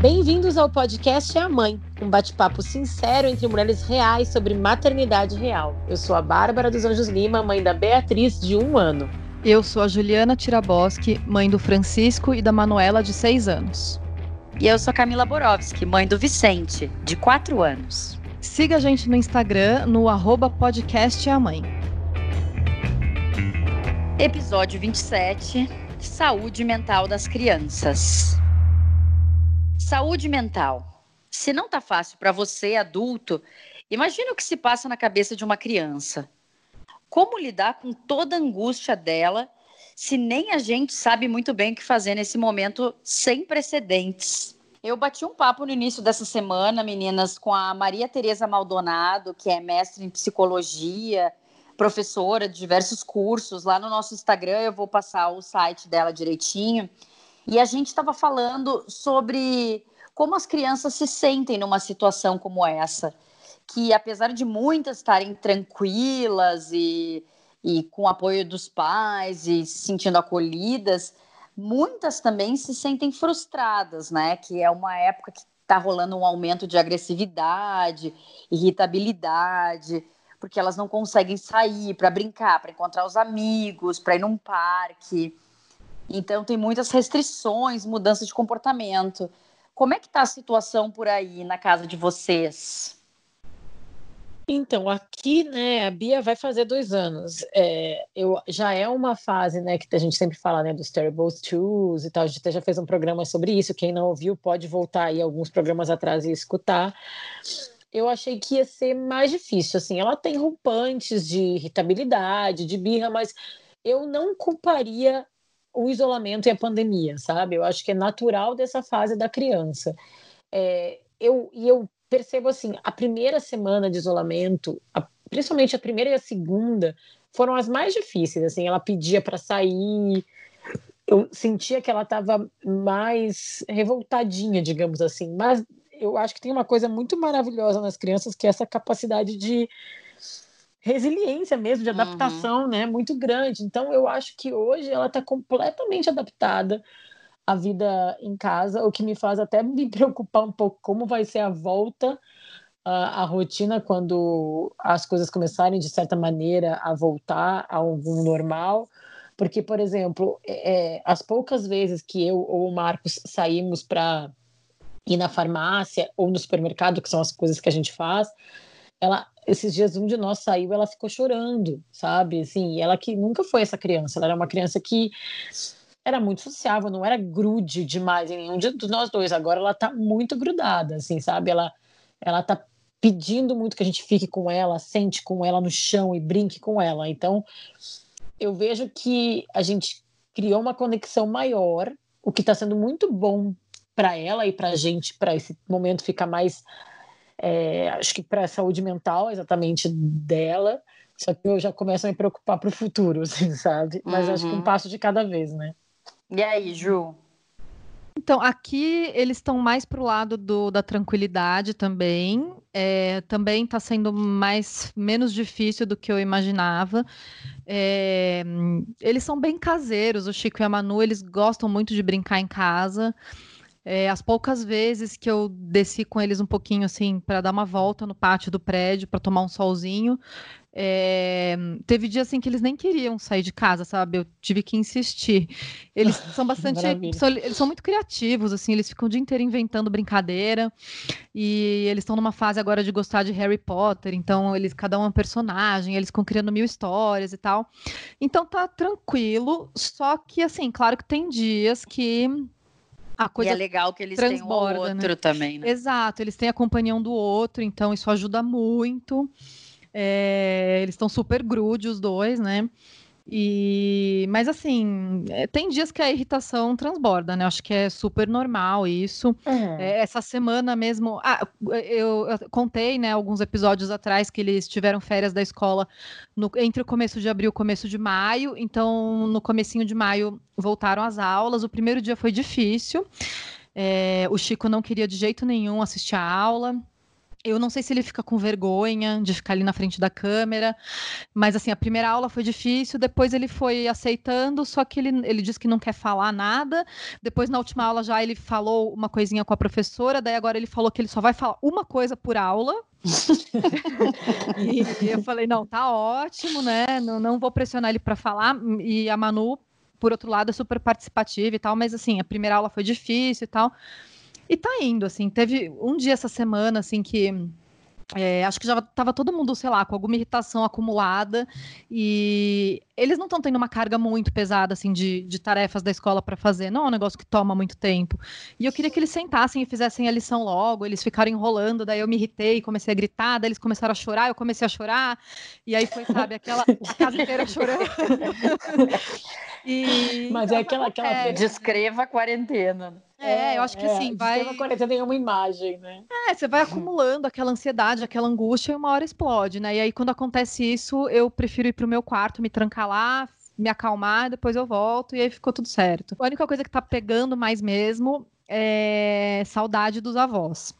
Bem-vindos ao podcast É a Mãe, um bate-papo sincero entre mulheres reais sobre maternidade real. Eu sou a Bárbara dos Anjos Lima, mãe da Beatriz, de um ano. Eu sou a Juliana Tiraboski, mãe do Francisco e da Manuela, de seis anos. E eu sou a Camila Borowski, mãe do Vicente, de quatro anos. Siga a gente no Instagram, no arroba podcast É a Mãe. Episódio 27, Saúde Mental das Crianças. Saúde mental. Se não tá fácil para você, adulto, imagine o que se passa na cabeça de uma criança. Como lidar com toda a angústia dela se nem a gente sabe muito bem o que fazer nesse momento sem precedentes? Eu bati um papo no início dessa semana, meninas, com a Maria Tereza Maldonado, que é mestre em psicologia, professora de diversos cursos. Lá no nosso Instagram eu vou passar o site dela direitinho. E a gente estava falando sobre como as crianças se sentem numa situação como essa, que apesar de muitas estarem tranquilas e, e com apoio dos pais e se sentindo acolhidas, muitas também se sentem frustradas, né? Que é uma época que está rolando um aumento de agressividade, irritabilidade, porque elas não conseguem sair para brincar, para encontrar os amigos, para ir num parque. Então tem muitas restrições, mudança de comportamento. Como é que está a situação por aí na casa de vocês? Então, aqui, né, a Bia vai fazer dois anos. É, eu, já é uma fase, né, que a gente sempre fala, né, dos Terrible Twos e tal. A gente até já fez um programa sobre isso. Quem não ouviu pode voltar aí alguns programas atrás e escutar. Eu achei que ia ser mais difícil, assim. Ela tem rompantes de irritabilidade, de birra, mas eu não culparia o isolamento e a pandemia, sabe? Eu acho que é natural dessa fase da criança. É, eu, e eu percebo assim, a primeira semana de isolamento, a, principalmente a primeira e a segunda, foram as mais difíceis. Assim, ela pedia para sair, eu sentia que ela estava mais revoltadinha, digamos assim. Mas eu acho que tem uma coisa muito maravilhosa nas crianças que é essa capacidade de resiliência mesmo, de adaptação, uhum. né, muito grande. Então, eu acho que hoje ela está completamente adaptada à vida em casa, o que me faz até me preocupar um pouco como vai ser a volta à, à rotina quando as coisas começarem, de certa maneira, a voltar a algum normal. Porque, por exemplo, é, é as poucas vezes que eu ou o Marcos saímos para ir na farmácia ou no supermercado, que são as coisas que a gente faz, ela esses dias um de nós saiu, ela ficou chorando, sabe? Assim, ela que nunca foi essa criança, ela era uma criança que era muito sociável, não era grude demais em nenhum de nós dois. Agora ela tá muito grudada, assim, sabe? Ela ela tá pedindo muito que a gente fique com ela, sente com ela no chão e brinque com ela. Então, eu vejo que a gente criou uma conexão maior, o que está sendo muito bom para ela e para a gente, para esse momento ficar mais é, acho que para a saúde mental exatamente dela, só que eu já começo a me preocupar para o futuro, assim, sabe? Mas uhum. acho que um uhum. passo de cada vez, né? E aí, Ju? Então, aqui eles estão mais para o lado do, da tranquilidade também. É, também está sendo mais menos difícil do que eu imaginava. É, eles são bem caseiros, o Chico e a Manu, eles gostam muito de brincar em casa. É, as poucas vezes que eu desci com eles um pouquinho assim para dar uma volta no pátio do prédio para tomar um solzinho, é, teve dias assim que eles nem queriam sair de casa, sabe? Eu tive que insistir. Eles são bastante, são, eles são muito criativos, assim, eles ficam o dia inteiro inventando brincadeira. E eles estão numa fase agora de gostar de Harry Potter, então eles cada um é um personagem, eles ficam criando mil histórias e tal. Então tá tranquilo, só que assim, claro que tem dias que a coisa e é legal que eles têm um né? outro né? também, né? Exato, eles têm a companhia um do outro, então isso ajuda muito. É, eles estão super grude os dois, né? E, mas assim, é, tem dias que a irritação transborda, né? Acho que é super normal isso. Uhum. É, essa semana mesmo, ah, eu, eu, contei, né, alguns episódios atrás que eles tiveram férias da escola no, entre o começo de abril e o começo de maio. Então, no comecinho de maio voltaram às aulas. O primeiro dia foi difícil. É, o Chico não queria de jeito nenhum assistir a aula. Eu não sei se ele fica com vergonha de ficar ali na frente da câmera, mas assim, a primeira aula foi difícil, depois ele foi aceitando, só que ele, ele disse que não quer falar nada. Depois, na última aula, já ele falou uma coisinha com a professora, daí agora ele falou que ele só vai falar uma coisa por aula. e eu falei, não, tá ótimo, né? Não, não vou pressionar ele para falar. E a Manu, por outro lado, é super participativa e tal, mas assim, a primeira aula foi difícil e tal. E tá indo, assim. Teve um dia essa semana, assim, que. É, acho que já estava todo mundo, sei lá, com alguma irritação acumulada e eles não estão tendo uma carga muito pesada assim de, de tarefas da escola para fazer. Não é um negócio que toma muito tempo. E eu queria que eles sentassem e fizessem a lição logo. Eles ficaram enrolando, daí eu me irritei, comecei a gritar, daí eles começaram a chorar, eu comecei a chorar e aí foi, sabe, aquela a casa inteira chorando. e, Mas é aquela, aquela é, descreva a quarentena. É, eu acho que é, assim, vai. Uma quarentena tem uma imagem, né? É, você vai acumulando aquela ansiedade, aquela angústia e uma hora explode, né? E aí, quando acontece isso, eu prefiro ir pro meu quarto, me trancar lá, me acalmar, depois eu volto e aí ficou tudo certo. A única coisa que tá pegando mais mesmo é saudade dos avós.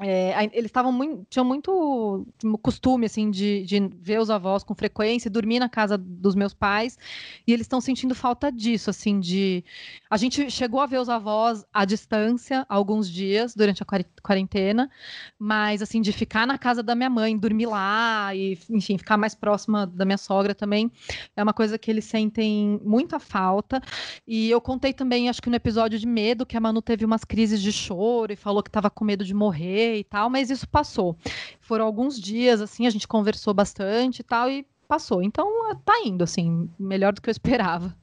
É, eles estavam muito, tinham muito costume assim de, de, ver os avós com frequência, dormir na casa dos meus pais, e eles estão sentindo falta disso, assim, de a gente chegou a ver os avós à distância alguns dias durante a quarentena, mas assim de ficar na casa da minha mãe, dormir lá e enfim ficar mais próxima da minha sogra também é uma coisa que eles sentem muita falta. E eu contei também, acho que no episódio de medo, que a Manu teve umas crises de choro e falou que estava com medo de morrer e tal, mas isso passou. Foram alguns dias, assim, a gente conversou bastante e tal, e passou. Então, tá indo, assim, melhor do que eu esperava.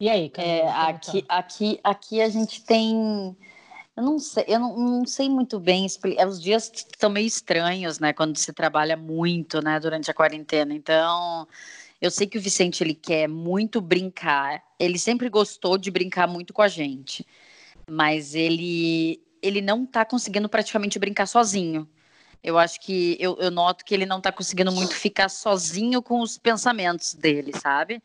E aí, é, aqui, tá? aqui, aqui a gente tem. Eu não sei, eu não, não sei muito bem explicar. Os dias estão meio estranhos, né? Quando se trabalha muito, né? Durante a quarentena. Então, eu sei que o Vicente ele quer muito brincar. Ele sempre gostou de brincar muito com a gente, mas ele ele não está conseguindo praticamente brincar sozinho. Eu acho que eu, eu noto que ele não está conseguindo muito ficar sozinho com os pensamentos dele, sabe?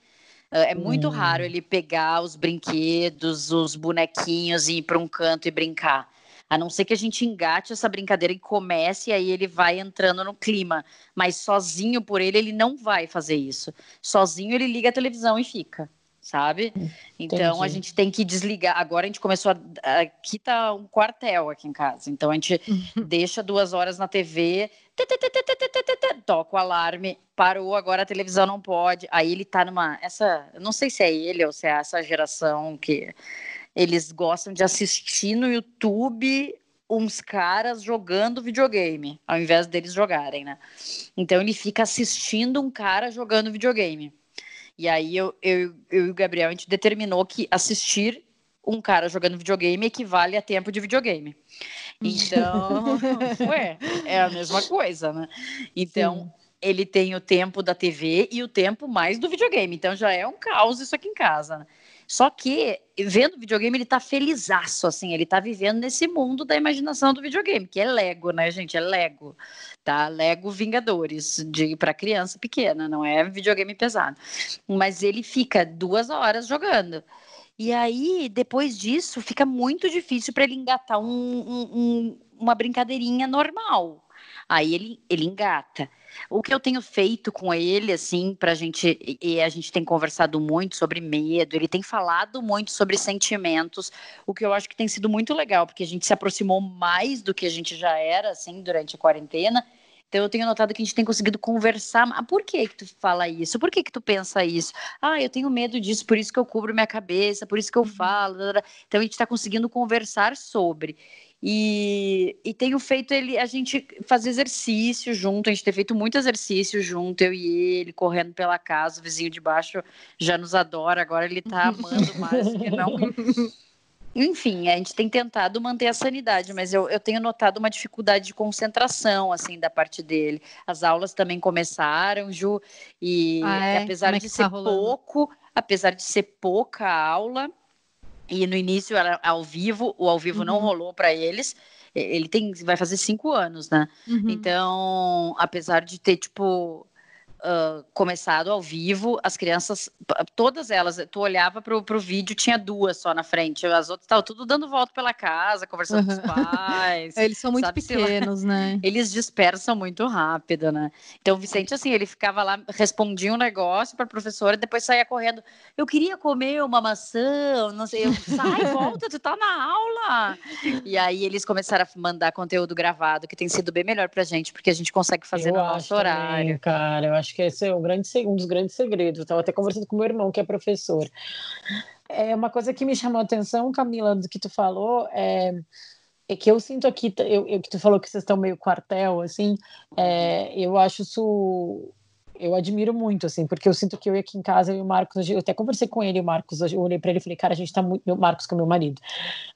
É, é muito hum. raro ele pegar os brinquedos, os bonequinhos e ir para um canto e brincar. A não ser que a gente engate essa brincadeira e comece, e aí ele vai entrando no clima. Mas sozinho por ele, ele não vai fazer isso. Sozinho ele liga a televisão e fica sabe? Então Entendi. a gente tem que desligar. Agora a gente começou a. Aqui tá um quartel aqui em casa. Então a gente deixa duas horas na TV, toca o alarme, parou, agora a televisão não pode. Aí ele tá numa. Essa. Eu não sei se é ele ou se é essa geração que eles gostam de assistir no YouTube uns caras jogando videogame, ao invés deles jogarem, né? Então ele fica assistindo um cara jogando videogame. E aí eu, eu, eu e o Gabriel, a gente determinou que assistir um cara jogando videogame equivale a tempo de videogame. Então, ué, é a mesma coisa, né? Então, Sim. ele tem o tempo da TV e o tempo mais do videogame. Então, já é um caos isso aqui em casa, né? Só que, vendo videogame, ele tá felizaço, assim, ele tá vivendo nesse mundo da imaginação do videogame, que é Lego, né, gente? É Lego, tá? Lego Vingadores, de para criança pequena, não é videogame pesado. Mas ele fica duas horas jogando. E aí, depois disso, fica muito difícil para ele engatar um, um, um, uma brincadeirinha normal. Aí ele, ele engata. O que eu tenho feito com ele, assim, pra gente, e a gente tem conversado muito sobre medo, ele tem falado muito sobre sentimentos, o que eu acho que tem sido muito legal, porque a gente se aproximou mais do que a gente já era, assim, durante a quarentena. Então eu tenho notado que a gente tem conseguido conversar. Ah, por que que tu fala isso? Por que que tu pensa isso? Ah, eu tenho medo disso, por isso que eu cubro minha cabeça, por isso que eu uhum. falo. Então a gente está conseguindo conversar sobre. E, e tenho feito ele, a gente fazer exercício junto, a gente tem feito muito exercício junto, eu e ele, correndo pela casa, o vizinho de baixo já nos adora, agora ele tá amando mais que não. Enfim, a gente tem tentado manter a sanidade, mas eu, eu tenho notado uma dificuldade de concentração, assim, da parte dele. As aulas também começaram, Ju, e ah, é? apesar é de ser tá pouco, apesar de ser pouca aula, e no início era ao vivo, o ao vivo uhum. não rolou para eles. Ele tem, vai fazer cinco anos, né? Uhum. Então, apesar de ter, tipo, uh, começado ao vivo, as crianças, todas elas, tu olhava pro, pro vídeo, tinha duas só na frente, as outras estavam tudo dando volta pela casa, conversando uhum. com os pais. Eles são muito sabe, pequenos, né? Eles dispersam muito rápido, né? Então o Vicente, assim, ele ficava lá, respondia um negócio para a professora, e depois saía correndo. Eu queria comer uma maçã, não sei, eu, sai, volta, tu tá na aula. E aí eles começaram a mandar conteúdo gravado, que tem sido bem melhor pra gente, porque a gente consegue fazer eu no nosso horário. Também, cara, eu acho que esse é um, grande, um dos grandes segredos. Estava até conversando com meu irmão, que é professor. É uma coisa que me chamou a atenção, Camila, do que tu falou, é, é que eu sinto aqui, eu, eu, que tu falou que vocês estão meio quartel, assim, é, eu acho isso eu admiro muito, assim, porque eu sinto que eu aqui em casa, eu e o Marcos, eu até conversei com ele, o Marcos, eu olhei para ele e falei, cara, a gente tá muito, meu Marcos com meu marido,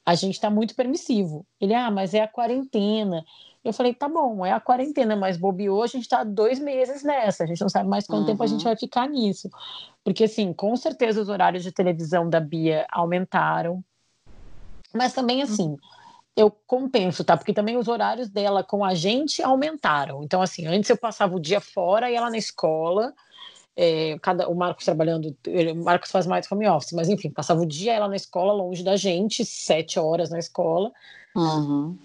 a gente tá muito permissivo. Ele, ah, mas é a quarentena. Eu falei, tá bom, é a quarentena, mas bobeou, a gente tá dois meses nessa, a gente não sabe mais quanto uhum. tempo a gente uhum. vai ficar nisso. Porque, assim, com certeza os horários de televisão da Bia aumentaram, mas também, uhum. assim, eu compenso, tá? Porque também os horários dela com a gente aumentaram. Então, assim, antes eu passava o dia fora e ela na escola, é, cada, o Marcos trabalhando, o Marcos faz mais home office, mas enfim, passava o dia ela na escola, longe da gente, sete horas na escola. Uhum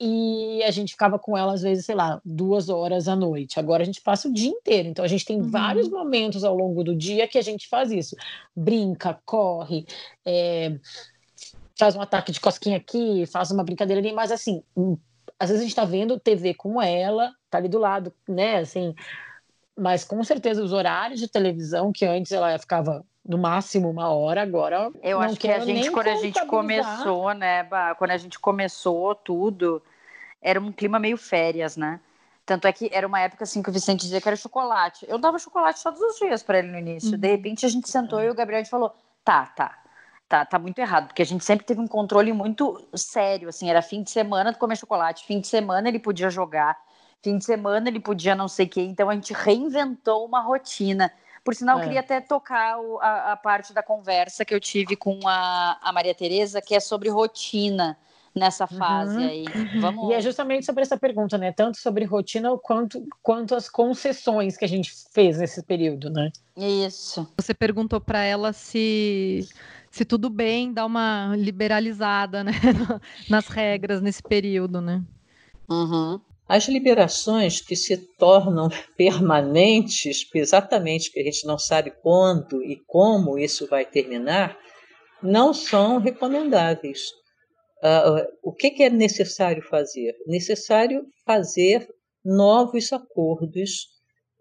e a gente ficava com ela às vezes, sei lá, duas horas à noite. Agora a gente passa o dia inteiro, então a gente tem uhum. vários momentos ao longo do dia que a gente faz isso. Brinca, corre, é, faz um ataque de cosquinha aqui, faz uma brincadeira ali, mas assim, hum, às vezes a gente tá vendo TV com ela, tá ali do lado, né, assim, mas com certeza os horários de televisão, que antes ela ficava no máximo uma hora, agora. Eu acho que a gente, quando a gente começou, né, quando a gente começou tudo, era um clima meio férias, né? Tanto é que era uma época assim que o Vicente dizia que era chocolate. Eu dava chocolate todos os dias para ele no início. Uhum. De repente a gente sentou e o Gabriel falou: tá, tá. Tá, tá muito errado, porque a gente sempre teve um controle muito sério, assim, era fim de semana comer chocolate, fim de semana ele podia jogar, fim de semana ele podia não sei o quê, então a gente reinventou uma rotina. Por sinal, é. eu queria até tocar a, a, parte da conversa que eu tive com a, a Maria Tereza, que é sobre rotina nessa fase uhum. aí. Vamos... E é justamente sobre essa pergunta, né? Tanto sobre rotina quanto, quanto as concessões que a gente fez nesse período, né? Isso. Você perguntou para ela se se tudo bem dar uma liberalizada né? nas regras nesse período, né? Uhum. As liberações que se tornam permanentes, exatamente que a gente não sabe quando e como isso vai terminar, não são recomendáveis. Uh, o que, que é necessário fazer? Necessário fazer novos acordos,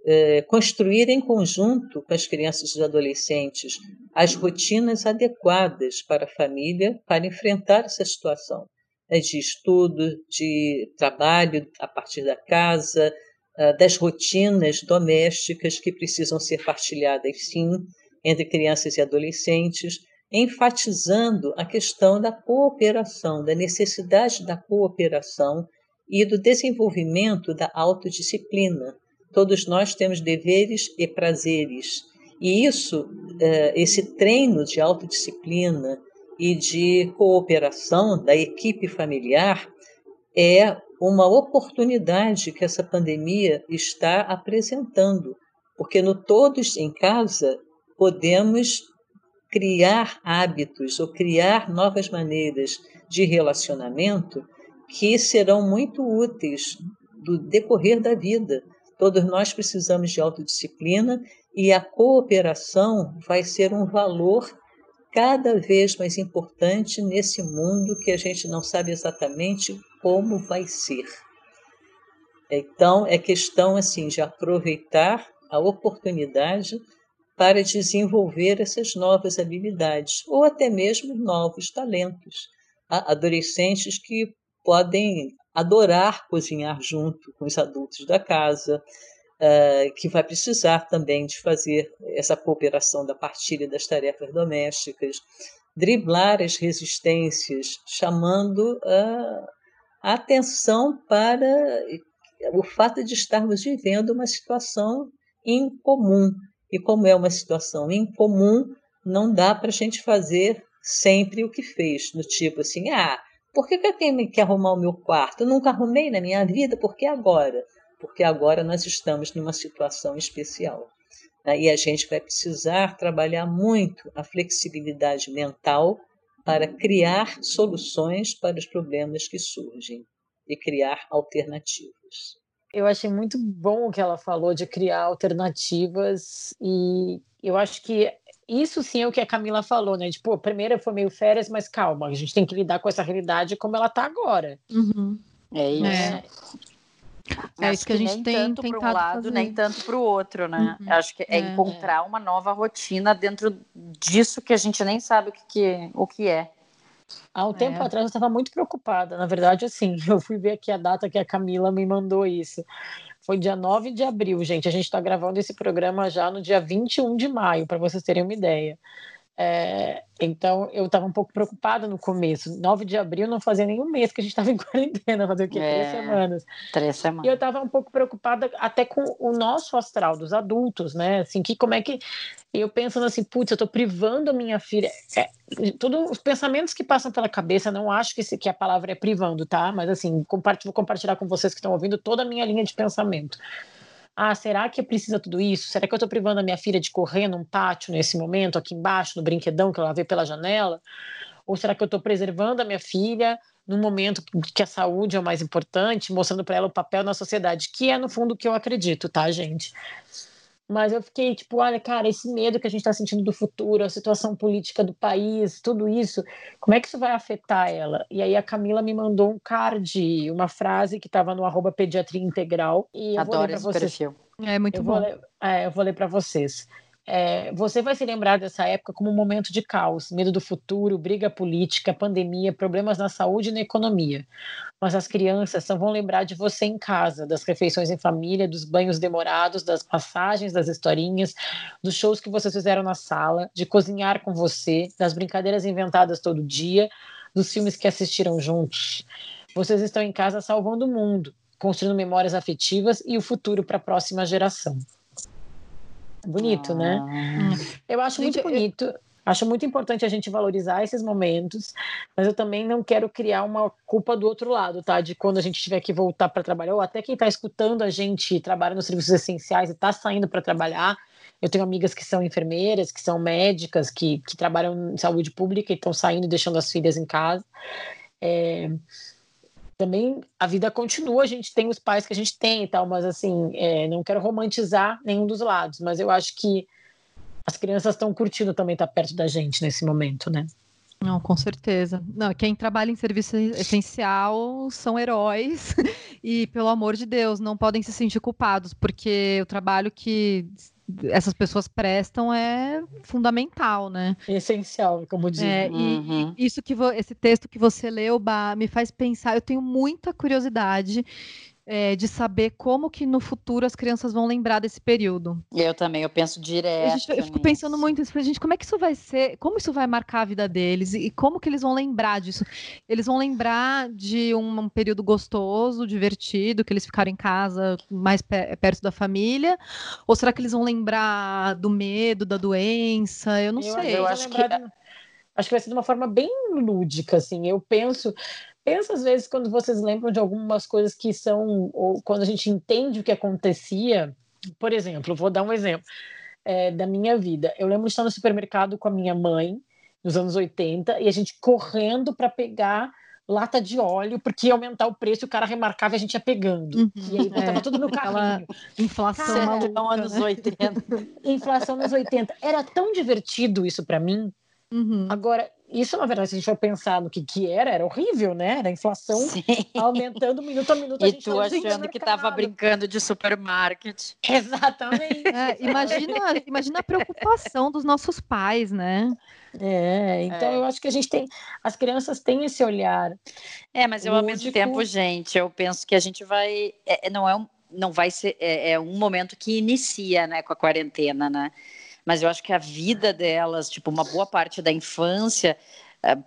eh, construir em conjunto com as crianças e adolescentes as rotinas adequadas para a família para enfrentar essa situação né, de estudo, de trabalho a partir da casa, uh, das rotinas domésticas que precisam ser partilhadas, sim, entre crianças e adolescentes, enfatizando a questão da cooperação, da necessidade da cooperação e do desenvolvimento da autodisciplina. Todos nós temos deveres e prazeres. E isso, uh, esse treino de autodisciplina, e de cooperação da equipe familiar é uma oportunidade que essa pandemia está apresentando, porque no Todos em Casa podemos criar hábitos ou criar novas maneiras de relacionamento que serão muito úteis do decorrer da vida. Todos nós precisamos de autodisciplina e a cooperação vai ser um valor cada vez mais importante nesse mundo que a gente não sabe exatamente como vai ser. Então, é questão assim de aproveitar a oportunidade para desenvolver essas novas habilidades ou até mesmo novos talentos. Há adolescentes que podem adorar cozinhar junto com os adultos da casa, uh, que vai precisar também de fazer essa cooperação da partilha das tarefas domésticas, driblar as resistências, chamando a atenção para o fato de estarmos vivendo uma situação incomum. E como é uma situação incomum, não dá para a gente fazer sempre o que fez, no tipo assim, ah, por que, que eu tenho que arrumar o meu quarto? Eu nunca arrumei na minha vida, por que agora? porque agora nós estamos numa situação especial. Né? E a gente vai precisar trabalhar muito a flexibilidade mental para criar soluções para os problemas que surgem e criar alternativas. Eu achei muito bom o que ela falou de criar alternativas e eu acho que isso sim é o que a Camila falou, né? Tipo, primeiro foi meio férias, mas calma, a gente tem que lidar com essa realidade como ela tá agora. Uhum. É isso. É. É isso que, que a gente nem tem tanto para um lado, fazer. nem tanto para o outro, né? Uhum. Acho que é, é, encontrar uma nova rotina dentro disso que a gente nem sabe o que, que, o que é. Há um tempo é. atrás eu estava muito preocupada. Na verdade, assim, eu fui ver aqui a data que a Camila me mandou isso. Foi dia 9 de abril, gente. A gente está gravando esse programa já no dia 21 de maio, para vocês terem uma ideia. É, então eu estava um pouco preocupada no começo. 9 de abril não fazia nenhum mês que a gente estava em quarentena, fazia o quê? É, três semanas. Três semanas. E eu estava um pouco preocupada até com o nosso astral dos adultos, né? Assim, que como é que eu pensando assim, putz, eu estou privando a minha filha. É, tudo, os pensamentos que passam pela cabeça, não acho que, que a palavra é privando, tá? Mas assim, vou compartilhar com vocês que estão ouvindo toda a minha linha de pensamento. Ah, será que precisa tudo isso? Será que eu estou privando a minha filha de correr num pátio nesse momento, aqui embaixo, no brinquedão que ela vê pela janela? Ou será que eu estou preservando a minha filha num momento que a saúde é o mais importante, mostrando para ela o papel na sociedade, que é no fundo o que eu acredito, tá, gente? Mas eu fiquei tipo, olha, cara, esse medo que a gente está sentindo do futuro, a situação política do país, tudo isso, como é que isso vai afetar ela? E aí a Camila me mandou um card, uma frase que estava no arroba pediatria integral. E eu Adoro vou ler esse vocês. perfil. É muito eu bom. Vou ler, é, eu vou ler para vocês. É, você vai se lembrar dessa época como um momento de caos, medo do futuro, briga política, pandemia, problemas na saúde e na economia. Mas as crianças só vão lembrar de você em casa, das refeições em família, dos banhos demorados, das passagens, das historinhas, dos shows que vocês fizeram na sala, de cozinhar com você, das brincadeiras inventadas todo dia, dos filmes que assistiram juntos. Vocês estão em casa salvando o mundo, construindo memórias afetivas e o futuro para a próxima geração. Bonito, né? ah. né? Eu acho gente, muito bonito. Eu... Acho muito importante a gente valorizar esses momentos, mas eu também não quero criar uma culpa do outro lado, tá? De quando a gente tiver que voltar para trabalhar, ou até quem está escutando a gente trabalha nos serviços essenciais e está saindo para trabalhar. Eu tenho amigas que são enfermeiras, que são médicas, que, que trabalham em saúde pública e estão saindo e deixando as filhas em casa. É, também a vida continua, a gente tem os pais que a gente tem e tal, mas assim, é, não quero romantizar nenhum dos lados, mas eu acho que as crianças estão curtindo também estar perto da gente nesse momento, né? Não, com certeza. Não, quem trabalha em serviço essencial são heróis e, pelo amor de Deus, não podem se sentir culpados, porque o trabalho que essas pessoas prestam é fundamental, né? Essencial, como diz. É, uhum. e, isso que esse texto que você leu, bah, me faz pensar. Eu tenho muita curiosidade é, de saber como que no futuro as crianças vão lembrar desse período. Eu também, eu penso direto. Gente, eu fico pensando muito nisso, gente, como é que isso vai ser, como isso vai marcar a vida deles e como que eles vão lembrar disso? Eles vão lembrar de um, um período gostoso, divertido, que eles ficaram em casa mais perto da família? Ou será que eles vão lembrar do medo, da doença? Eu não eu, sei. Eu acho que acho que vai ser de uma forma bem lúdica, assim. Eu penso, pensa às vezes quando vocês lembram de algumas coisas que são, ou quando a gente entende o que acontecia. Por exemplo, vou dar um exemplo é, da minha vida. Eu lembro de estar no supermercado com a minha mãe, nos anos 80, e a gente correndo para pegar lata de óleo, porque ia aumentar o preço e o cara remarcava e a gente ia pegando. Uhum. E aí botava é, tudo no carrinho. Inflação cara, maluca, anos né? 80. Inflação nos 80. Era tão divertido isso para mim. Uhum. Agora, isso, na verdade, se a gente for pensar no que, que era, era horrível, né? Era a inflação Sim. aumentando minuto a minuto. E tu achando que estava brincando de supermarket. Exatamente. É, imagina, imagina a preocupação dos nossos pais, né? É, então é. eu acho que a gente tem, as crianças têm esse olhar. É, mas eu, ao mesmo tempo, gente, eu penso que a gente vai, é, é, não é um, não vai ser, é, é um momento que inicia, né, com a quarentena, né? Mas eu acho que a vida delas, tipo, uma boa parte da infância,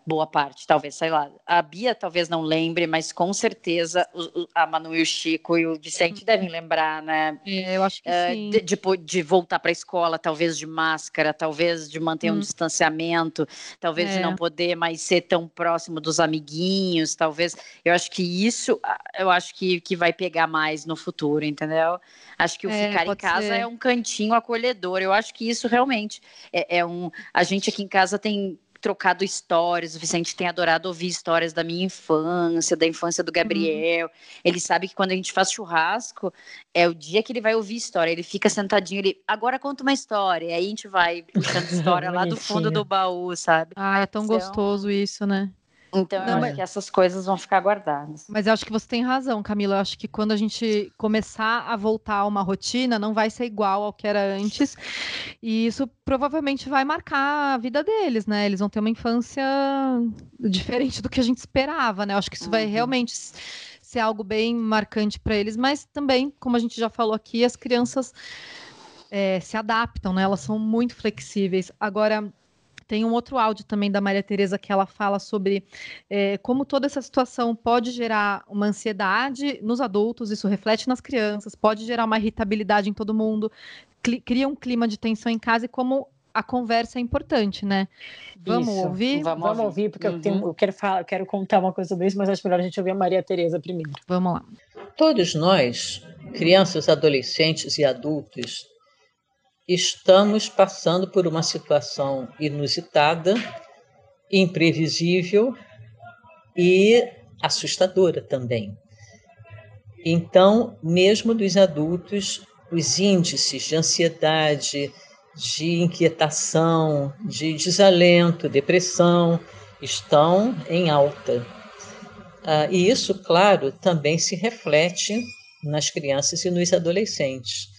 boa parte, talvez, sei lá. A Bia talvez não lembre, mas com certeza o, a Manu e o Chico e o Vicente devem lembrar, né? É, eu acho que é, sim. De, de, de voltar para a escola, talvez de máscara, talvez de manter hum. um distanciamento, talvez é. de não poder mais ser tão próximo dos amiguinhos, talvez. Eu acho que isso, eu acho que, que vai pegar mais no futuro, entendeu? Acho que o é, ficar em casa ser. é um cantinho acolhedor. Eu acho que isso realmente é, é um. A gente aqui em casa tem trocado histórias. O Vicente tem adorado ouvir histórias da minha infância, da infância do Gabriel. Uhum. Ele sabe que quando a gente faz churrasco, é o dia que ele vai ouvir história. Ele fica sentadinho, ele agora conta uma história. E aí a gente vai puxando história lá do fundo do baú, sabe? Ah, é tão então... gostoso isso, né? Então, não, eu acho que essas coisas vão ficar guardadas. Mas eu acho que você tem razão, Camila. Eu acho que quando a gente começar a voltar a uma rotina, não vai ser igual ao que era antes. E isso provavelmente vai marcar a vida deles, né? Eles vão ter uma infância diferente do que a gente esperava, né? Eu acho que isso uhum. vai realmente ser algo bem marcante para eles, mas também, como a gente já falou aqui, as crianças é, se adaptam, né? Elas são muito flexíveis. Agora tem um outro áudio também da Maria Tereza que ela fala sobre é, como toda essa situação pode gerar uma ansiedade nos adultos, isso reflete nas crianças, pode gerar uma irritabilidade em todo mundo, cria um clima de tensão em casa e como a conversa é importante, né? Vamos isso. ouvir? Vamos, Vamos ouvir, porque uhum. eu, tenho, eu, quero falar, eu quero contar uma coisa sobre isso, mas acho melhor a gente ouvir a Maria Tereza primeiro. Vamos lá. Todos nós, crianças, adolescentes e adultos, estamos passando por uma situação inusitada, imprevisível e assustadora também. Então, mesmo dos adultos, os índices de ansiedade, de inquietação, de desalento, depressão estão em alta. Ah, e isso, claro, também se reflete nas crianças e nos adolescentes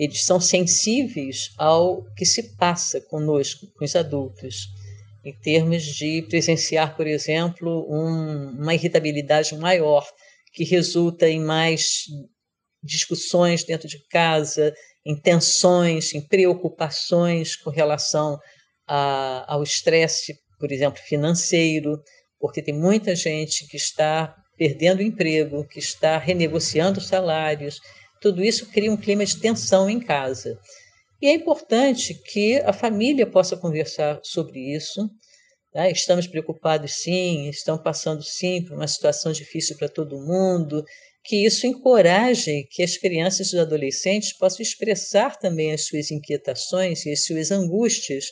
eles são sensíveis ao que se passa conosco, com os adultos, em termos de presenciar, por exemplo, um, uma irritabilidade maior, que resulta em mais discussões dentro de casa, em tensões, em preocupações com relação a, ao estresse, por exemplo, financeiro, porque tem muita gente que está perdendo emprego, que está renegociando salários, tudo isso cria um clima de tensão em casa. E é importante que a família possa conversar sobre isso. Né? Estamos preocupados, sim, estão passando, sim, por uma situação difícil para todo mundo. Que isso encoraje que as crianças e os adolescentes possam expressar também as suas inquietações e as suas angústias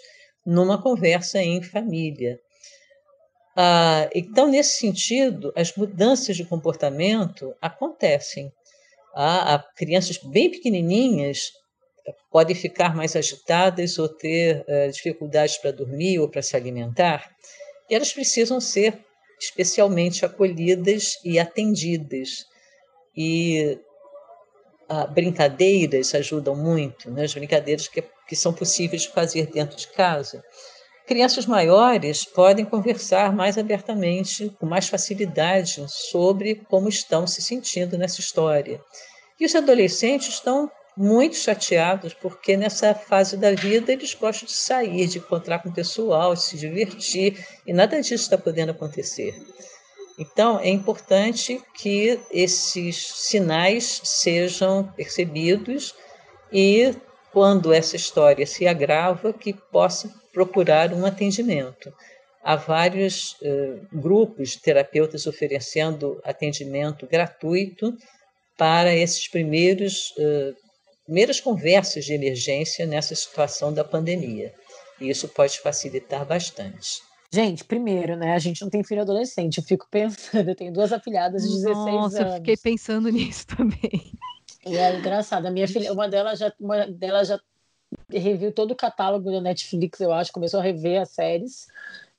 numa conversa em família. Ah, então, nesse sentido, as mudanças de comportamento acontecem a, a crianças bem pequenininhas podem ficar mais agitadas ou ter uh, dificuldades para dormir ou para se alimentar, e elas precisam ser especialmente acolhidas e atendidas. E uh, brincadeiras ajudam muito, né? as brincadeiras que, que são possíveis de fazer dentro de casa. Crianças maiores podem conversar mais abertamente, com mais facilidade, sobre como estão se sentindo nessa história. E os adolescentes estão muito chateados porque nessa fase da vida eles gostam de sair, de encontrar com o pessoal, de se divertir, e nada disso está podendo acontecer. Então, é importante que esses sinais sejam percebidos e, quando essa história se agrava, que possa procurar um atendimento. Há vários uh, grupos de terapeutas oferecendo atendimento gratuito para esses primeiros uh, primeiras conversas de emergência nessa situação da pandemia. E isso pode facilitar bastante. Gente, primeiro, né? A gente não tem filho adolescente. Eu fico pensando, eu tenho duas afilhadas de 16 Nossa, anos. Nossa, eu fiquei pensando nisso também. E é engraçado. A minha filha, uma delas já, uma delas já reviu todo o catálogo da Netflix, eu acho, começou a rever as séries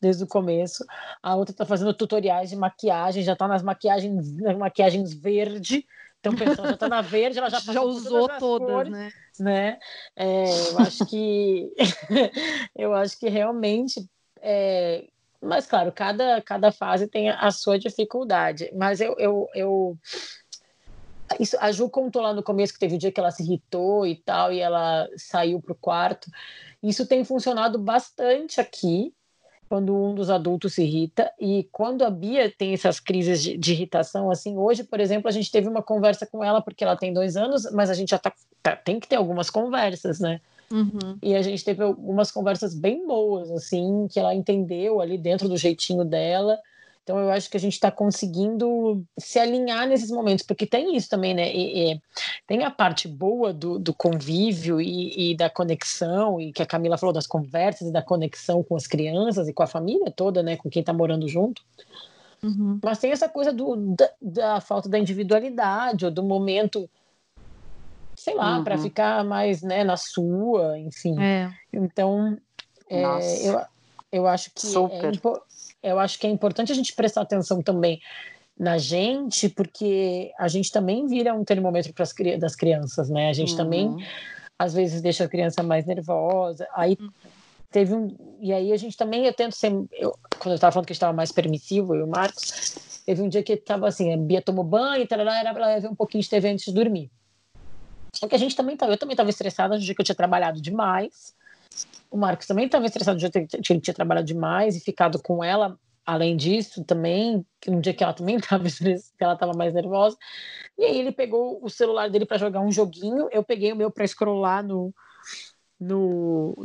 desde o começo. A outra está fazendo tutoriais de maquiagem, já está nas maquiagens, nas maquiagens verde. Então, pessoal, já está na verde, ela já, já usou todas, todas cores, né? né? É, eu acho que eu acho que realmente é, mas claro, cada, cada fase tem a sua dificuldade. Mas eu, eu, eu isso, a Ju contou lá no começo que teve o um dia que ela se irritou e tal, e ela saiu para o quarto. Isso tem funcionado bastante aqui. quando um dos adultos se irrita e quando a Bia tem essas crises de, de, irritação, assim, hoje, por exemplo, a gente teve uma conversa com ela porque ela tem dois anos, mas a gente já tá, tá tem que ter algumas conversas, né? Uhum. E a gente teve algumas conversas bem boas, assim, que ela entendeu ali dentro do jeitinho dela então eu acho que a gente está conseguindo se alinhar nesses momentos, porque tem isso também, né? E, e tem a parte boa do, do convívio e, e, da conexão, e que a Camila falou das conversas e da conexão com as crianças e com a família toda, né? Com quem está morando junto. Uhum. Mas tem essa coisa do, da, da, falta da individualidade, ou do momento, sei lá, uhum. para ficar mais né, na sua, enfim. É. Então, é, eu, eu acho que é Super. é importante eu acho que é importante a gente prestar atenção também na gente, porque a gente também vira um termômetro para as das crianças, né? A gente uhum. também às vezes deixa a criança mais nervosa. Aí uhum. teve um e aí a gente também eu tento ser eu, quando eu estava falando que estava mais permissivo eu e o Marcos, teve um dia que estava assim, a Bia tomou banho, tarará, era para ver um pouquinho de TV antes de dormir. Só que a gente também tava, eu também estava estressada no dia que eu tinha trabalhado demais. O Marcos também estava estressado no dia que ele tinha trabalhado demais e ficado com ela. Além disso, também, um dia que ela também estava ela estava mais nervosa. E aí ele pegou o celular dele para jogar um joguinho. Eu peguei o meu para scrollar no, no,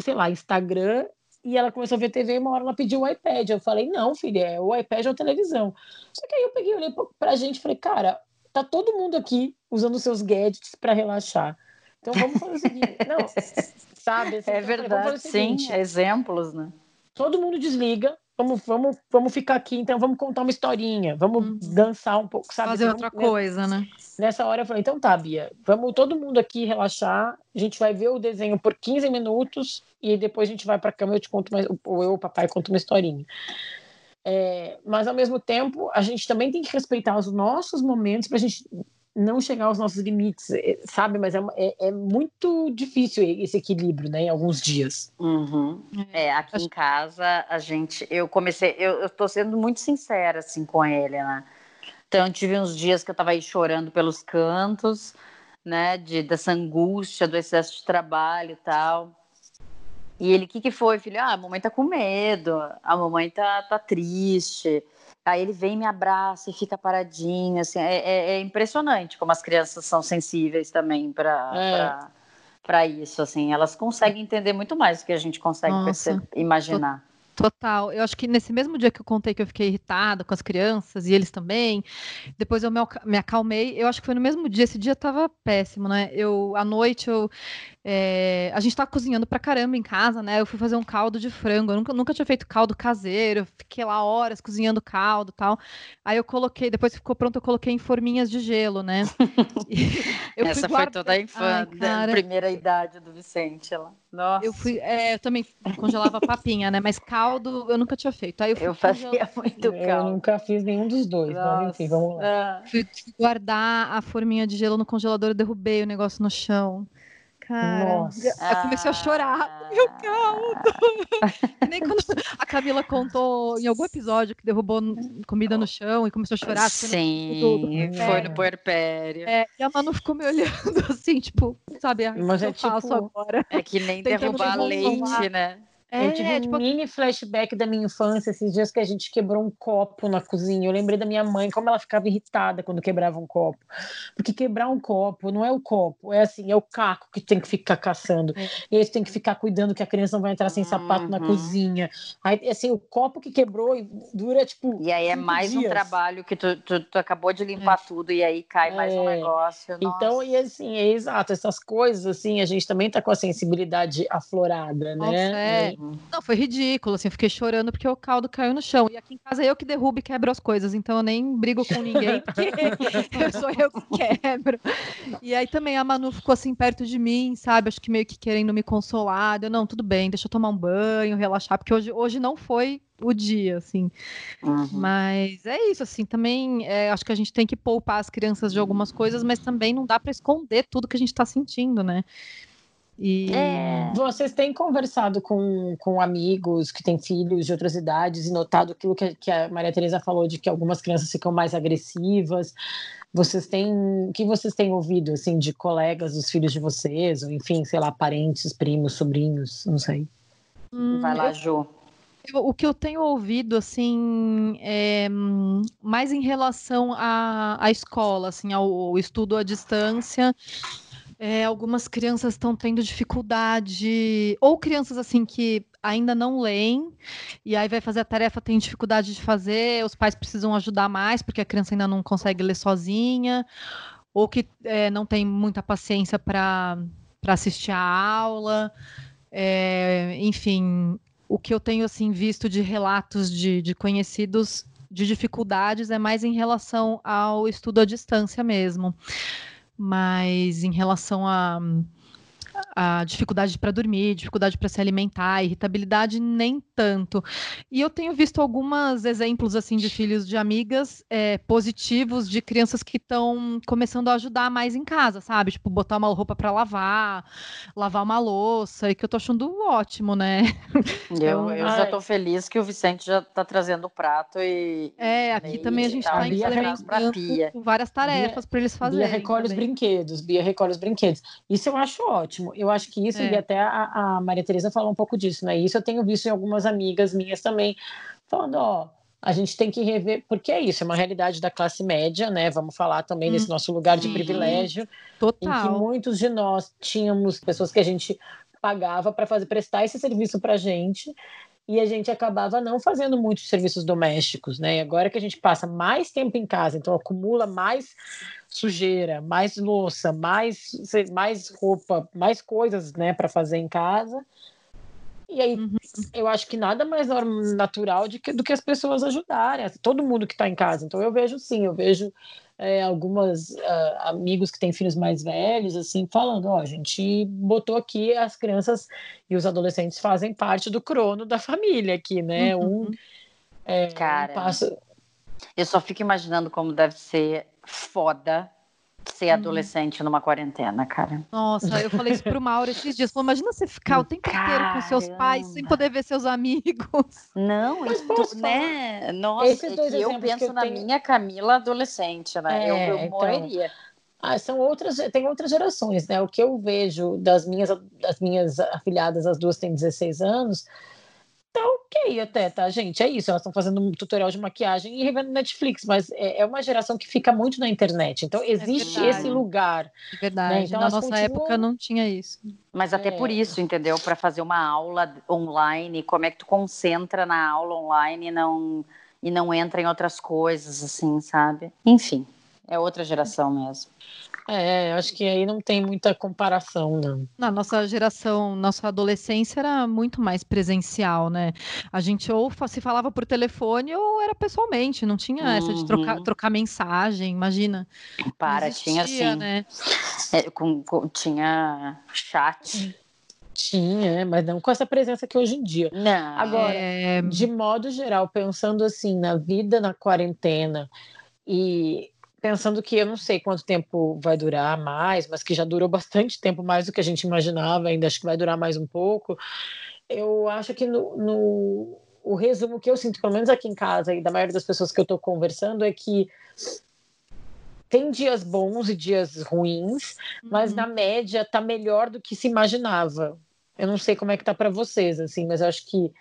sei lá, Instagram. E ela começou a ver TV e uma hora ela pediu o iPad. Eu falei, não, filha, é o iPad ou a televisão. Só que aí eu peguei, olhei pra gente e falei, cara, tá todo mundo aqui usando seus gadgets para relaxar. Então vamos fazer o seguinte. Não, sabe? Assim, é então, verdade, sim, exemplos, né? Todo mundo desliga, vamos, vamos, vamos ficar aqui, então vamos contar uma historinha, vamos uhum. dançar um pouco, sabe? Fazer outra coisa, né? Nessa hora eu falei, então tá, Bia, vamos todo mundo aqui relaxar, a gente vai ver o desenho por 15 minutos e depois a gente vai pra cama e eu te conto mais, ou eu, o papai, conto uma historinha. É, mas ao mesmo tempo, a gente também tem que respeitar os nossos momentos para a gente não chegar aos nossos limites, é, sabe? Mas é, é, é, muito difícil esse equilíbrio, né? Em alguns dias. Uhum. É, aqui Acho... em casa, a gente, eu comecei, eu, eu tô sendo muito sincera, assim, com ele, né? Então, eu tive uns dias que eu tava aí chorando pelos cantos, né? De, dessa angústia, do excesso de trabalho e tal. E ele, o que, que foi, filho? Ah, a mamãe tá com medo, a mamãe tá, tá triste. Aí ele vem, me abraça e fica paradinho, assim, é, é, é impressionante como as crianças são sensíveis também para é. para isso, assim, elas conseguem entender muito mais do que a gente consegue perceber, imaginar. Total. Eu acho que nesse mesmo dia que eu contei que eu fiquei irritada com as crianças e eles também, depois eu me acalmei. Eu acho que foi no mesmo dia. Esse dia tava péssimo, né? Eu à noite eu é, a gente tá cozinhando pra caramba em casa, né? Eu fui fazer um caldo de frango. Eu nunca, nunca tinha feito caldo caseiro. Fiquei lá horas cozinhando caldo tal. Aí eu coloquei, depois que ficou pronto, eu coloquei em forminhas de gelo, né? Essa foi toda a infância, a primeira idade do Vicente lá. Nossa. Eu fui, é, eu também congelava papinha, né? Mas caldo eu nunca tinha feito. Aí eu, eu fazia muito caldo. Eu nunca fiz nenhum dos dois, Nossa. mas enfim, vamos lá. Fui guardar a forminha de gelo no congelador, eu derrubei o negócio no chão cara. Nossa. Eu comecei a chorar. Ah. Meu caldo! Nem quando a Camila contou em algum episódio que derrubou comida no chão e começou a chorar. Sim, foi no puerpério. É, e a Manu ficou me olhando assim, tipo, sabe, o que é eu faço tipo, agora? É que nem derrubar leite, né? É, eu tive um tipo... mini flashback da minha infância, esses dias que a gente quebrou um copo na cozinha. Eu lembrei da minha mãe, como ela ficava irritada quando quebrava um copo. Porque quebrar um copo não é o copo, é assim, é o caco que tem que ficar caçando. É. E aí você tem que ficar cuidando que a criança não vai entrar sem sapato uhum. na cozinha. Aí, assim, o copo que quebrou dura, tipo. E aí é mais dias. um trabalho que tu, tu, tu acabou de limpar é. tudo, e aí cai mais um é. negócio. Nossa. Então, e assim, é exato, essas coisas, assim, a gente também tá com a sensibilidade aflorada, né? Nossa, é. Não, foi ridículo, assim, eu fiquei chorando porque o caldo caiu no chão. E aqui em casa é eu que derrubo e quebro as coisas, então eu nem brigo com ninguém, porque sou eu que quebro. E aí também a Manu ficou assim perto de mim, sabe? Acho que meio que querendo me consolar. Eu, não, tudo bem, deixa eu tomar um banho, relaxar, porque hoje, hoje não foi o dia, assim. Uhum. Mas é isso, assim, também é, acho que a gente tem que poupar as crianças de algumas coisas, mas também não dá para esconder tudo que a gente está sentindo, né? E é. vocês têm conversado com, com amigos que têm filhos de outras idades e notado aquilo que, que a Maria Tereza falou de que algumas crianças ficam mais agressivas. Vocês têm, o que vocês têm ouvido assim de colegas dos filhos de vocês, ou enfim, sei lá, parentes, primos, sobrinhos, não sei. Hum, Vai lá, Ju. o que eu tenho ouvido, assim, é mais em relação à, à escola, assim, ao, ao estudo à distância. É, algumas crianças estão tendo dificuldade, ou crianças assim que ainda não leem, e aí vai fazer a tarefa, tem dificuldade de fazer, os pais precisam ajudar mais, porque a criança ainda não consegue ler sozinha, ou que é, não tem muita paciência para assistir a aula. É, enfim, o que eu tenho assim visto de relatos de, de conhecidos de dificuldades é mais em relação ao estudo à distância mesmo. Mas em relação a a dificuldade para dormir, dificuldade para se alimentar, irritabilidade nem tanto. E eu tenho visto alguns exemplos assim de filhos de amigas é, positivos de crianças que estão começando a ajudar mais em casa, sabe? Tipo botar uma roupa para lavar, lavar uma louça, e que eu tô achando ótimo, né? Eu, eu já tô feliz que o Vicente já tá trazendo o prato e é aqui também a gente está implementando várias tarefas para eles fazerem. Bia recolhe também. os brinquedos, Bia recolhe os brinquedos. Isso eu acho ótimo. Eu acho que isso, é. e até a, a Maria Tereza falou um pouco disso, né? Isso eu tenho visto em algumas amigas minhas também, falando, ó, a gente tem que rever, porque é isso, é uma realidade da classe média, né? Vamos falar também hum, desse nosso lugar de privilégio, Total. em que muitos de nós tínhamos pessoas que a gente pagava para fazer prestar esse serviço para gente e a gente acabava não fazendo muitos serviços domésticos, né? E agora que a gente passa mais tempo em casa, então acumula mais sujeira, mais louça, mais, mais roupa, mais coisas, né, para fazer em casa. E aí, uhum. eu acho que nada mais natural de que, do que as pessoas ajudarem, todo mundo que está em casa. Então, eu vejo sim, eu vejo é, algumas uh, amigos que têm filhos mais velhos, assim, falando, ó, oh, a gente botou aqui as crianças e os adolescentes fazem parte do crono da família aqui, né? Uhum. Um, é, Cara, um passo... eu só fico imaginando como deve ser foda ser uhum. adolescente numa quarentena, cara. Nossa, eu falei isso pro Mauro esses dias. Falei, imagina você ficar o tempo Caramba. inteiro com seus pais sem poder ver seus amigos. Não, isso, né? Nossa, é eu penso eu na tenho... minha Camila adolescente, né? É, eu, eu então... morreria. Ah, são outras, tem outras gerações, né? O que eu vejo das minhas, das minhas afilhadas, as duas têm 16 anos, tá ok até, tá, gente? É isso, elas estão fazendo um tutorial de maquiagem e revendo Netflix, mas é, é, uma geração que fica muito na internet, então é existe é esse lugar. É verdade, né? então, na nossa continuam... época não tinha isso. Mas até é. por isso, entendeu? Para fazer uma aula online, como é que tu concentra na aula online e não, e não entra em outras coisas, assim, sabe? Enfim, é outra geração mesmo. É, acho que aí não tem muita comparação, não. Na nossa geração, nossa adolescência era muito mais presencial, né? A gente ou se falava por telefone ou era pessoalmente, não tinha uhum. essa de trocar, uhum. trocar mensagem, imagina. Para, existia, tinha sim. Né? É, com, com, tinha chat. Tinha, mas não com essa presença que hoje em dia. Não. Agora, é... de modo geral, pensando assim na vida na quarentena e pensando que eu não sei quanto tempo vai durar mais, mas que já durou bastante tempo, mais do que a gente imaginava, ainda acho que vai durar mais um pouco. Eu acho que no, no o resumo que eu sinto, pelo menos aqui em casa e da maioria das pessoas que eu estou conversando, é que tem dias bons e dias ruins, mas uhum. na média tá melhor do que se imaginava. Eu não sei como é que tá para vocês, assim, mas eu acho que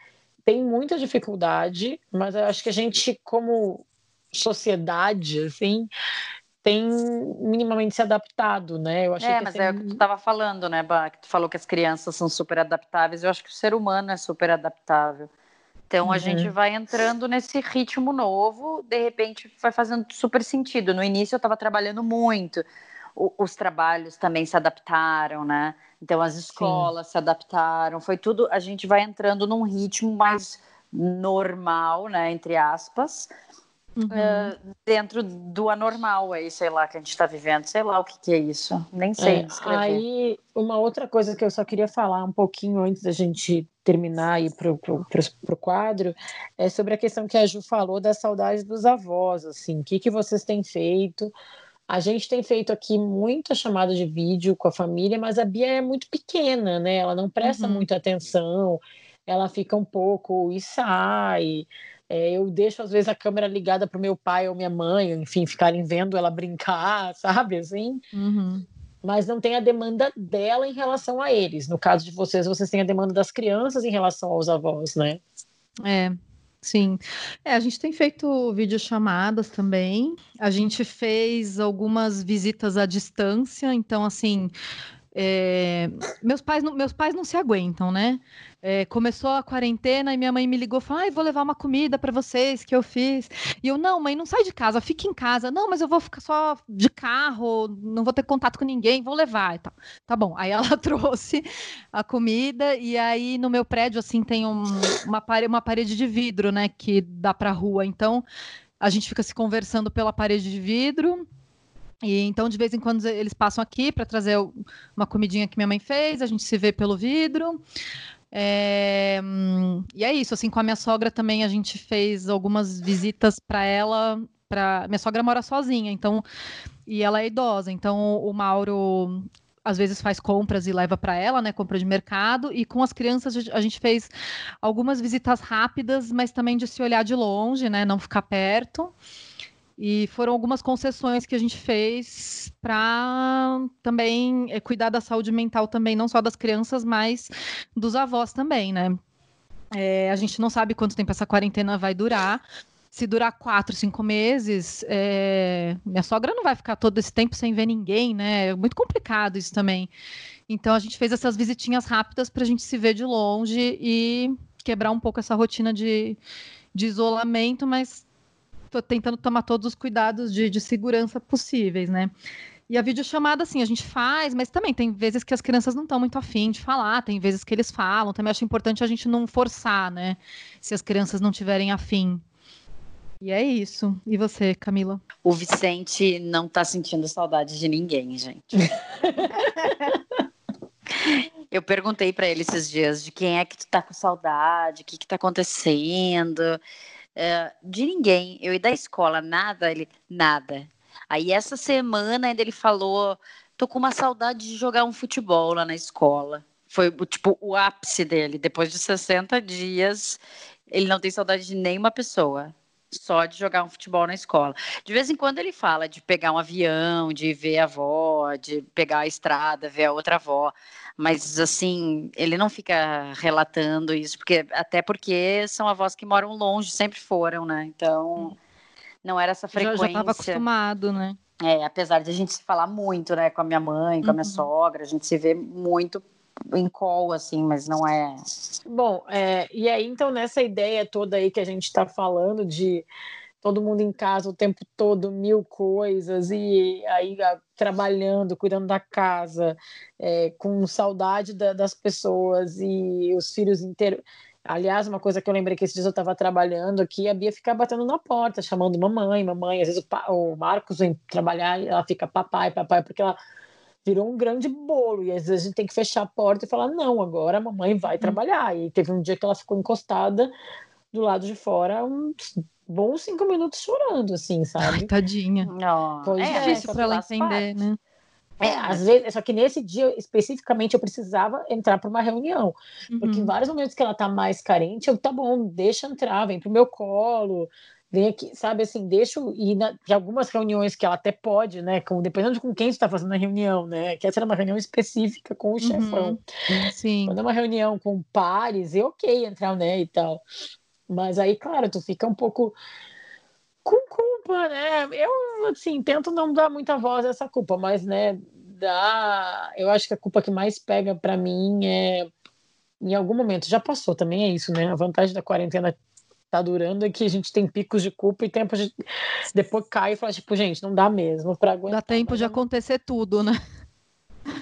tem muita dificuldade, mas eu acho que a gente, como sociedade, assim, tem minimamente se adaptado, né? Eu achei é, mas é o que tu estava falando, né, Bah? Que tu falou que as crianças são super adaptáveis. Eu acho que o ser humano é super adaptável. Então uhum. a gente uhum. vai entrando nesse ritmo novo, de repente vai fazendo super sentido. No início eu estava trabalhando muito, o, os trabalhos também se adaptaram, né? Então as escolas Sim. se adaptaram, foi tudo. A gente vai entrando num ritmo mais normal, né? Entre aspas uhum. uh, dentro do anormal aí, sei lá, que a gente está vivendo, sei lá o que, que é isso, nem sei é, Aí, uma outra coisa que eu só queria falar um pouquinho antes da gente terminar e ir para o quadro, é sobre a questão que a Ju falou da saudade dos avós, assim, o que, que vocês têm feito? A gente tem feito aqui muita chamada de vídeo com a família, mas a Bia é muito pequena, né? Ela não presta uhum. muita atenção, ela fica um pouco e sai. É, eu deixo, às vezes, a câmera ligada para o meu pai ou minha mãe, enfim, ficarem vendo ela brincar, sabe? Assim. Uhum. Mas não tem a demanda dela em relação a eles. No caso de vocês, vocês têm a demanda das crianças em relação aos avós, né? É, Sim. É, a gente tem feito videochamadas também. A gente fez algumas visitas à distância, então assim, é, meus, pais não, meus pais não se aguentam, né? É, começou a quarentena e minha mãe me ligou e falou: ah, vou levar uma comida para vocês que eu fiz. E eu, não, mãe, não sai de casa, fique em casa. Não, mas eu vou ficar só de carro, não vou ter contato com ninguém, vou levar e tal. Tá bom. Aí ela trouxe a comida e aí no meu prédio, assim, tem um, uma, parede, uma parede de vidro, né, que dá pra rua. Então a gente fica se conversando pela parede de vidro e então, de vez em quando, eles passam aqui para trazer uma comidinha que minha mãe fez, a gente se vê pelo vidro. É... E é isso, assim, com a minha sogra também a gente fez algumas visitas para ela. Pra... Minha sogra mora sozinha, então. E ela é idosa, então o Mauro às vezes faz compras e leva para ela, né, compra de mercado, e com as crianças a gente fez algumas visitas rápidas, mas também de se olhar de longe, né, não ficar perto. E foram algumas concessões que a gente fez para também é, cuidar da saúde mental também, não só das crianças, mas dos avós também, né? É, a gente não sabe quanto tempo essa quarentena vai durar. Se durar quatro, cinco meses, é... minha sogra não vai ficar todo esse tempo sem ver ninguém, né? É muito complicado isso também. Então a gente fez essas visitinhas rápidas para a gente se ver de longe e quebrar um pouco essa rotina de, de isolamento, mas tô tentando tomar todos os cuidados de, de segurança possíveis, né? E a videochamada, assim, a gente faz, mas também tem vezes que as crianças não estão muito afim de falar, tem vezes que eles falam. Também acho importante a gente não forçar, né? Se as crianças não tiverem afim. E é isso. E você, Camila? O Vicente não tá sentindo saudade de ninguém, gente. Eu perguntei para ele esses dias de quem é que tu tá com saudade, o que que tá acontecendo. Eh, de ninguém. Eu ia da escola, nada, ele, nada. Aí essa semana ainda ele falou, tô com uma saudade de jogar um futebol lá na escola. Foi tipo o ápice dele. Depois de 60 dias, ele não tem saudade de nenhuma pessoa só de jogar um futebol na escola. De vez em quando ele fala de pegar um avião, de ver a avó, de pegar a estrada, ver a outra avó, mas assim, ele não fica relatando isso, porque até porque são avós que moram longe, sempre foram, né? Então, não era essa frequência. Já estava acostumado, né? É, apesar de a gente se falar muito, né, com a minha mãe, com a minha uhum. sogra, a gente se vê muito em call, assim, mas não é. Bom, é, e aí, então, nessa ideia toda aí que a gente está falando de todo mundo em casa o tempo todo, mil coisas, e aí a, trabalhando, cuidando da casa, é, com saudade da, das pessoas e os filhos inteiros. Aliás, uma coisa que eu lembrei que esses dias eu estava trabalhando aqui, a Bia fica batendo na porta, chamando mamãe, mamãe. Às vezes o, o Marcos vem trabalhar e ela fica papai, papai, porque ela virou um grande bolo. E às vezes a gente tem que fechar a porta e falar: não, agora a mamãe vai hum. trabalhar. E teve um dia que ela ficou encostada do lado de fora, uns bons cinco minutos chorando, assim, sabe? Ai, tadinha. Não, é, é difícil para ela entender, né? É, às vezes, só que nesse dia especificamente eu precisava entrar para uma reunião, uhum. porque em uhum. vários momentos que ela tá mais carente, eu tá bom, deixa entrar, vem pro meu colo, vem aqui, sabe assim, deixa ir na, de algumas reuniões que ela até pode, né, com, dependendo de com quem você está fazendo a reunião, né, que essa era uma reunião específica com o uhum. chefão. Sim. Quando é uma reunião com pares, é ok entrar, né, e tal. Mas aí, claro, tu fica um pouco com culpa, né? Eu, assim, tento não dar muita voz a essa culpa, mas, né, dá... Eu acho que a culpa que mais pega para mim é em algum momento, já passou também, é isso, né? A vantagem da quarentena tá durando é que a gente tem picos de culpa e tempo de depois cai e fala tipo, gente, não dá mesmo para aguentar. Dá tempo de acontecer tudo, né?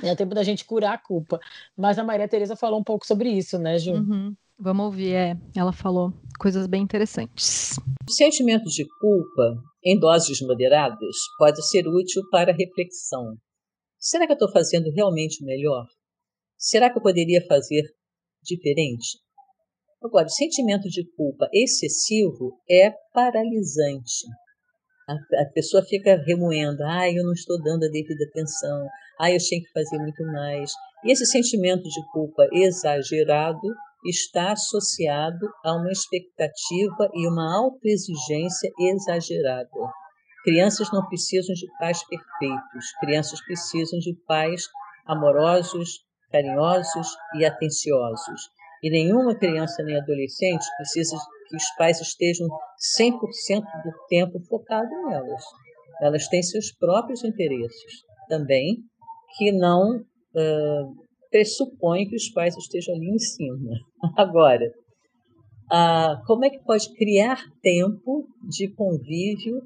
Dá tempo da gente curar a culpa. Mas a Maria Tereza falou um pouco sobre isso, né, Ju? Uhum. Vamos ouvir, é. Ela falou coisas bem interessantes. O sentimento de culpa, em doses moderadas, pode ser útil para reflexão. Será que eu estou fazendo realmente o melhor? Será que eu poderia fazer diferente? Agora, o sentimento de culpa excessivo é paralisante. A, a pessoa fica remoendo, ah, eu não estou dando a devida atenção, ah, eu tinha que fazer muito mais. E esse sentimento de culpa exagerado está associado a uma expectativa e uma autoexigência exagerada. Crianças não precisam de pais perfeitos, crianças precisam de pais amorosos, carinhosos e atenciosos. E nenhuma criança nem adolescente precisa que os pais estejam 100% do tempo focados nelas. Elas têm seus próprios interesses também, que não uh, pressupõem que os pais estejam ali em cima. Agora, uh, como é que pode criar tempo de convívio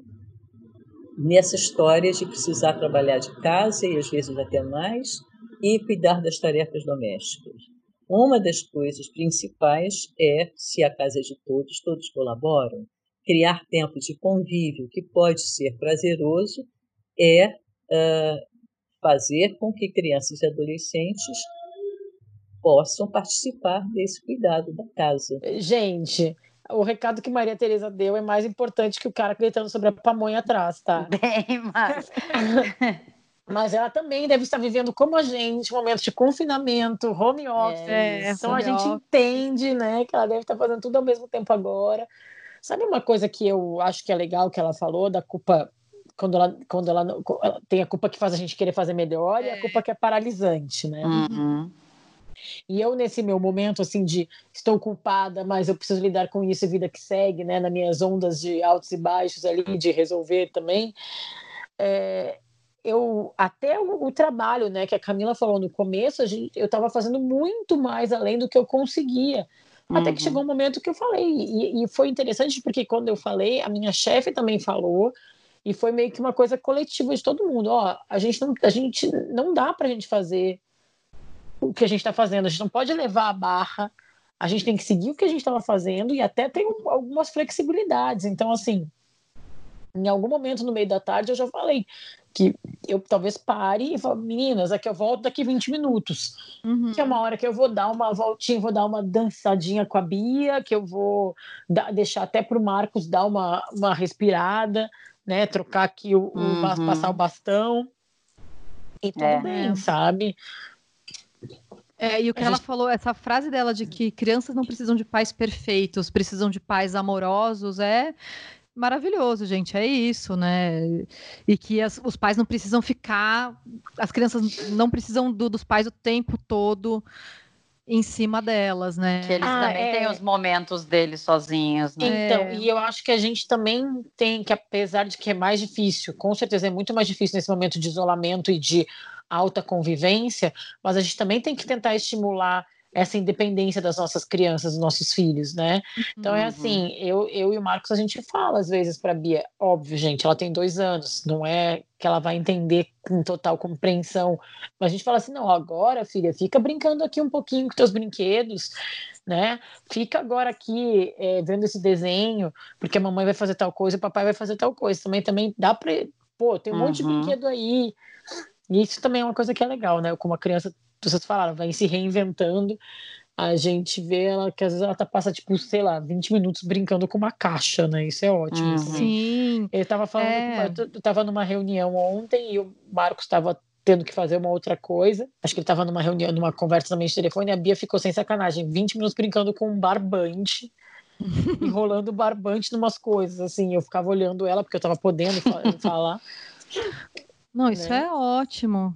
nessa história de precisar trabalhar de casa e às vezes até mais e cuidar das tarefas domésticas? Uma das coisas principais é, se a casa é de todos, todos colaboram, criar tempo de convívio que pode ser prazeroso é uh, fazer com que crianças e adolescentes possam participar desse cuidado da casa. Gente, o recado que Maria Tereza deu é mais importante que o cara gritando sobre a pamonha atrás, tá? Bem, mas... Mas ela também deve estar vivendo como a gente, momentos de confinamento, home office. É, então a gente entende, né, que ela deve estar fazendo tudo ao mesmo tempo agora. Sabe uma coisa que eu acho que é legal que ela falou da culpa quando ela, quando ela, ela tem a culpa que faz a gente querer fazer melhor é. e a é. culpa que é paralisante, né? Uhum. E eu, nesse meu momento, assim, de estou culpada, mas eu preciso lidar com isso, vida que segue, né? Nas minhas ondas de altos e baixos ali, de resolver também. É, eu até o, o, trabalho, né, que a Camila falou no começo, a gente, eu estava fazendo muito mais além do que eu conseguia. Uhum. Até que uhum. chegou um momento que eu falei, e, e foi interessante porque quando eu falei, a minha chefe também falou, e foi meio que uma coisa coletiva de todo mundo. Ó, a gente não, a gente não dá para a gente fazer o que a gente está fazendo. A gente não pode levar a barra. A gente tem que seguir o que a gente estava fazendo e até tem algumas flexibilidades. Então, assim, em algum momento no meio da tarde eu já falei que eu talvez pare e fale, meninas, aqui eu volto daqui 20 minutos. Uhum. Que é uma hora que eu vou dar uma voltinha, vou dar uma dançadinha com a Bia, que eu vou dar, deixar até para o Marcos dar uma, uma respirada, né? Trocar aqui o, uhum. o passar o bastão. E tudo é. bem, sabe? É, e o que a ela gente... falou, essa frase dela de que crianças não precisam de pais perfeitos, precisam de pais amorosos, é maravilhoso, gente. É isso, né? E que as, os pais não precisam ficar, as crianças não precisam do, dos pais o tempo todo em cima delas, né? Que eles ah, também é... têm os momentos deles sozinhos, né? Então, é. e eu acho que a gente também tem que, apesar de que é mais difícil, com certeza é muito mais difícil nesse momento de isolamento e de alta convivência, mas a gente também tem que tentar estimular essa independência das nossas crianças, dos nossos filhos, né? Então é uhum. assim, eu, eu e o Marcos a gente fala às vezes para Bia, óbvio, gente, ela tem dois anos, não é que ela vai entender com total compreensão, mas a gente fala assim, não, agora, filha, fica brincando aqui um pouquinho com teus brinquedos, né? Fica agora aqui é, vendo esse desenho, porque a mamãe vai fazer tal coisa, o papai vai fazer tal coisa. Também, também dá para, pô, tem um uhum. monte de uhum. brinquedo aí. E isso também é uma coisa que é legal, né? Como a criança vocês falaram, vai se reinventando. A gente vê ela que às vezes ela tá, passa, tipo, sei lá, 20 minutos brincando com uma caixa, né? Isso é ótimo. Uhum. Assim. Sim. Ele tava falando, é. eu tava numa reunião ontem e o Marcos estava tendo que fazer uma outra coisa. Acho que ele estava numa reunião, numa conversa também de telefone, e a Bia ficou sem sacanagem, 20 minutos brincando com um barbante, enrolando barbante numas coisas, assim, eu ficava olhando ela, porque eu estava podendo falar. Não, isso né? é ótimo.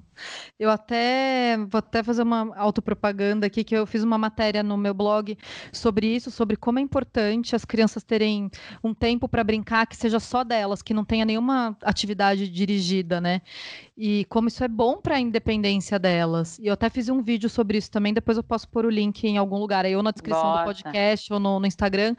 Eu até vou até fazer uma autopropaganda aqui, que eu fiz uma matéria no meu blog sobre isso, sobre como é importante as crianças terem um tempo para brincar que seja só delas, que não tenha nenhuma atividade dirigida, né? E como isso é bom para a independência delas. E eu até fiz um vídeo sobre isso também, depois eu posso pôr o link em algum lugar, aí ou na descrição do podcast ou no, no, Instagram,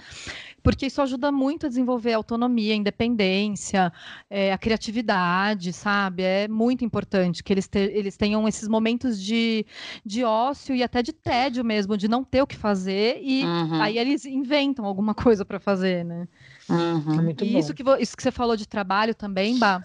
porque isso ajuda muito a desenvolver a autonomia, a independência, é, a criatividade, sabe? É muito importante que eles tenham eles tenham esses momentos de, de ócio e até de tédio mesmo, de não ter o que fazer, e uhum. aí eles inventam alguma coisa para fazer, né? Uhum. É e isso que, isso que você falou de trabalho também, Bah,